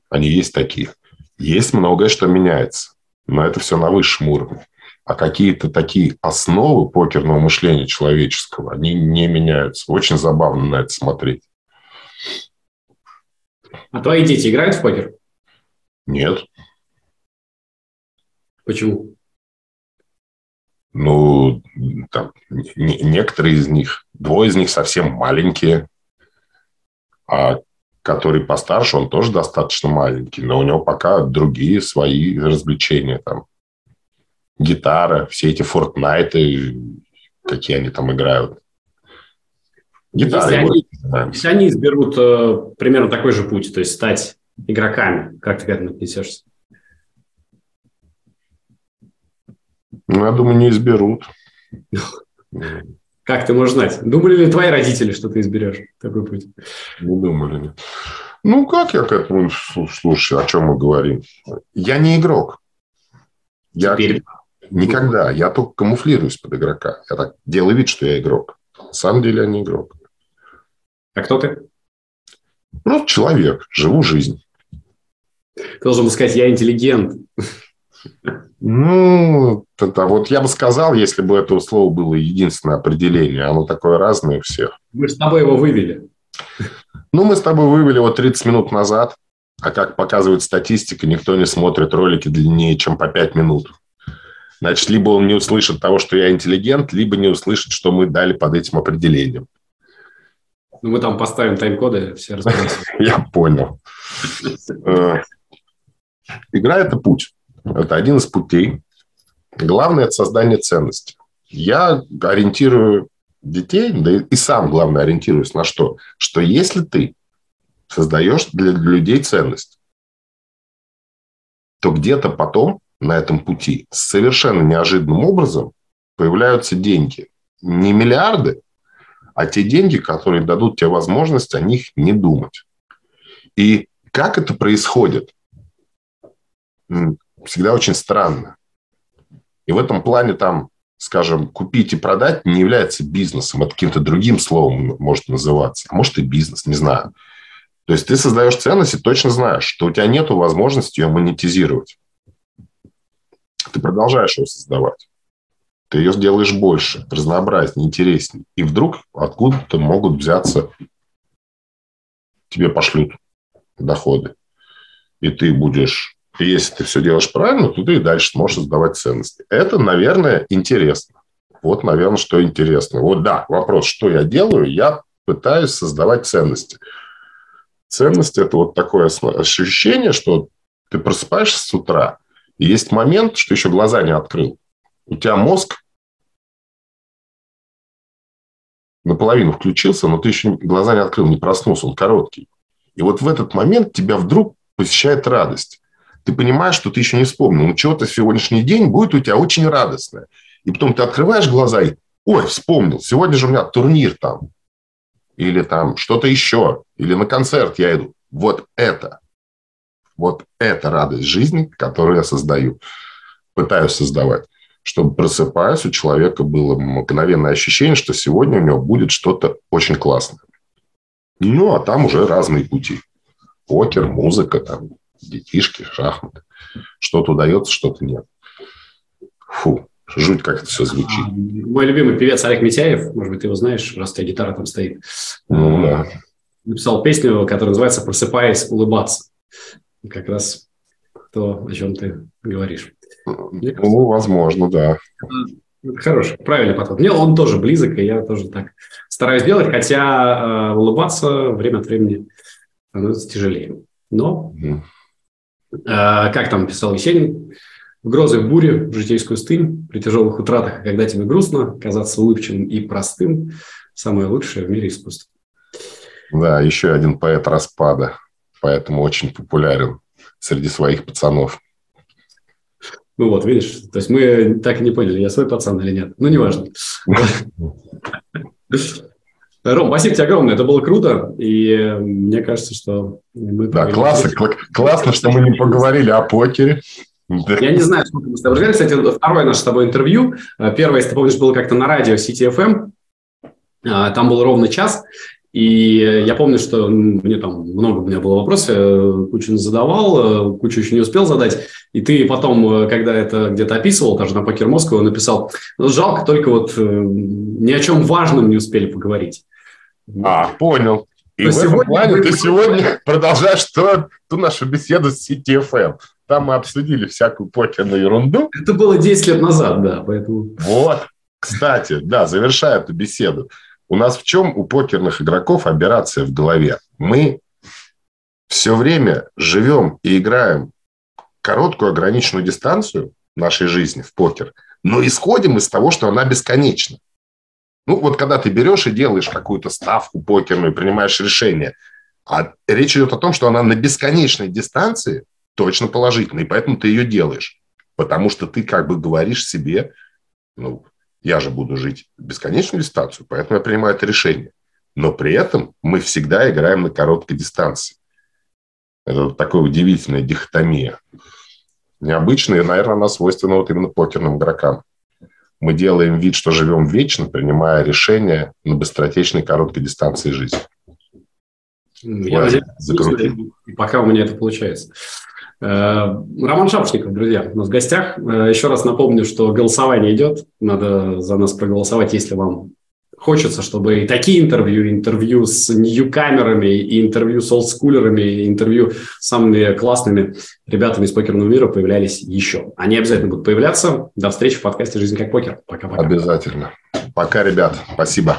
Они есть такие. Есть многое, что меняется. Но это все на высшем уровне а какие-то такие основы покерного мышления человеческого, они не меняются. Очень забавно на это смотреть. А твои дети играют в покер? Нет. Почему? Ну, там, некоторые из них, двое из них совсем маленькие, а который постарше, он тоже достаточно маленький, но у него пока другие свои развлечения там гитара, все эти фортнайты, какие они там играют. Гитара. Если, они, если они изберут э, примерно такой же путь, то есть стать игроками? Как ты к этому отнесешься? Ну, я думаю, не изберут. Как ты можешь знать? Думали ли твои родители, что ты изберешь такой путь? Не думали. Ну, как я к этому... Слушай, о чем мы говорим? Я не игрок. Я Теперь... никогда. Я только камуфлируюсь под игрока. Я так делаю вид, что я игрок. На самом деле я не игрок. А кто ты? Просто человек. Живу жизнь. Ты должен был сказать, я интеллигент. Ну, это, вот я бы сказал, если бы это слово было единственное определение. Оно такое разное у всех. Мы с тобой его вывели. Ну, мы с тобой вывели его 30 минут назад. А как показывает статистика, никто не смотрит ролики длиннее, чем по 5 минут. Значит, либо он не услышит того, что я интеллигент, либо не услышит, что мы дали под этим определением. Ну, мы там поставим тайм-коды, все разбираются. Я понял. Э, игра – это путь. Это один из путей. Главное – это создание ценности. Я ориентирую детей, да и сам, главное, ориентируюсь на что? Что если ты создаешь для людей ценность, то где-то потом на этом пути совершенно неожиданным образом появляются деньги. Не миллиарды, а те деньги, которые дадут тебе возможность о них не думать. И как это происходит? Всегда очень странно. И в этом плане там, скажем, купить и продать не является бизнесом. Это каким-то другим словом может называться. А может и бизнес, не знаю. То есть ты создаешь ценность и точно знаешь, что у тебя нет возможности ее монетизировать. Ты продолжаешь ее создавать. Ты ее сделаешь больше, разнообразнее, интереснее. И вдруг откуда-то могут взяться, тебе пошлют доходы. И ты будешь, если ты все делаешь правильно, то ты и дальше сможешь создавать ценности. Это, наверное, интересно. Вот, наверное, что интересно. Вот да, вопрос, что я делаю? Я пытаюсь создавать ценности. Ценность – это вот такое ощущение, что ты просыпаешься с утра, и есть момент, что еще глаза не открыл. У тебя мозг наполовину включился, но ты еще глаза не открыл, не проснулся, он короткий. И вот в этот момент тебя вдруг посещает радость. Ты понимаешь, что ты еще не вспомнил, но чего-то сегодняшний день будет у тебя очень радостное. И потом ты открываешь глаза и, ой, вспомнил, сегодня же у меня турнир там или там что-то еще, или на концерт я иду. Вот это, вот это радость жизни, которую я создаю, пытаюсь создавать, чтобы просыпаясь, у человека было мгновенное ощущение, что сегодня у него будет что-то очень классное. Ну, а там уже разные пути. Покер, музыка, там, детишки, шахматы. Что-то удается, что-то нет. Фу, Жуть, как это все звучит. А, мой любимый певец Олег Митяев, может быть, ты его знаешь, раз у тебя гитара там стоит. Ну, да. Написал песню, которая называется «Просыпаясь, улыбаться». Как раз то, о чем ты говоришь. Ну, возможно, да. Хороший, правильный подход. Мне он тоже близок, и я тоже так стараюсь делать, хотя э, улыбаться время от времени становится тяжелее. Но, mm. Э, как там писал Есенин, в грозы, в буре, в житейскую стынь, при тяжелых утратах, когда тебе грустно, казаться улыбчивым и простым – самое лучшее в мире искусства. Да, еще один поэт распада, поэтому очень популярен среди своих пацанов. Ну вот, видишь, то есть мы так и не поняли, я свой пацан или нет. Ну, неважно. Ром, спасибо тебе огромное, это было круто, и мне кажется, что мы... Да, классно, классно, что мы не поговорили о покере. Я не знаю, сколько мы с тобой разговаривали. Кстати, второе наше с тобой интервью. Э, первое, если ты помнишь, было как-то на радио CTFM. Э, там был ровно час. И я помню, что мне там много у меня было вопросов, кучу задавал, э, кучу еще не успел задать. И ты потом, когда это где-то описывал, даже на Покер Москву, написал, ну, жалко, только вот ни о чем важном не успели поговорить. А, понял. И в этом плане ты сегодня продолжаешь ту, ту нашу беседу с CTFM. Там мы обсудили всякую покерную ерунду. Это было 10 лет назад, да, поэтому... Вот, кстати, да, завершая эту беседу. У нас в чем у покерных игроков операция в голове? Мы все время живем и играем короткую ограниченную дистанцию нашей жизни в покер, но исходим из того, что она бесконечна. Ну, вот когда ты берешь и делаешь какую-то ставку покерную, принимаешь решение, А речь идет о том, что она на бесконечной дистанции точно положительная, и поэтому ты ее делаешь. Потому что ты как бы говоришь себе, ну, я же буду жить бесконечную дистанцию, поэтому я принимаю это решение. Но при этом мы всегда играем на короткой дистанции. Это вот такая удивительная дихотомия. Необычная, наверное, она свойственна вот именно покерным игрокам. Мы делаем вид, что живем вечно, принимая решения на быстротечной короткой дистанции жизни. Я надеюсь, пока у меня это получается. Э, Роман Шапошников, друзья, у нас в гостях. Э, еще раз напомню, что голосование идет. Надо за нас проголосовать, если вам хочется, чтобы и такие интервью, интервью с нью-камерами, и интервью с олдскулерами, и интервью с самыми классными ребятами из покерного мира появлялись еще. Они обязательно будут появляться. До встречи в подкасте «Жизнь как покер». Пока-пока. Обязательно. Пока, ребят. Спасибо.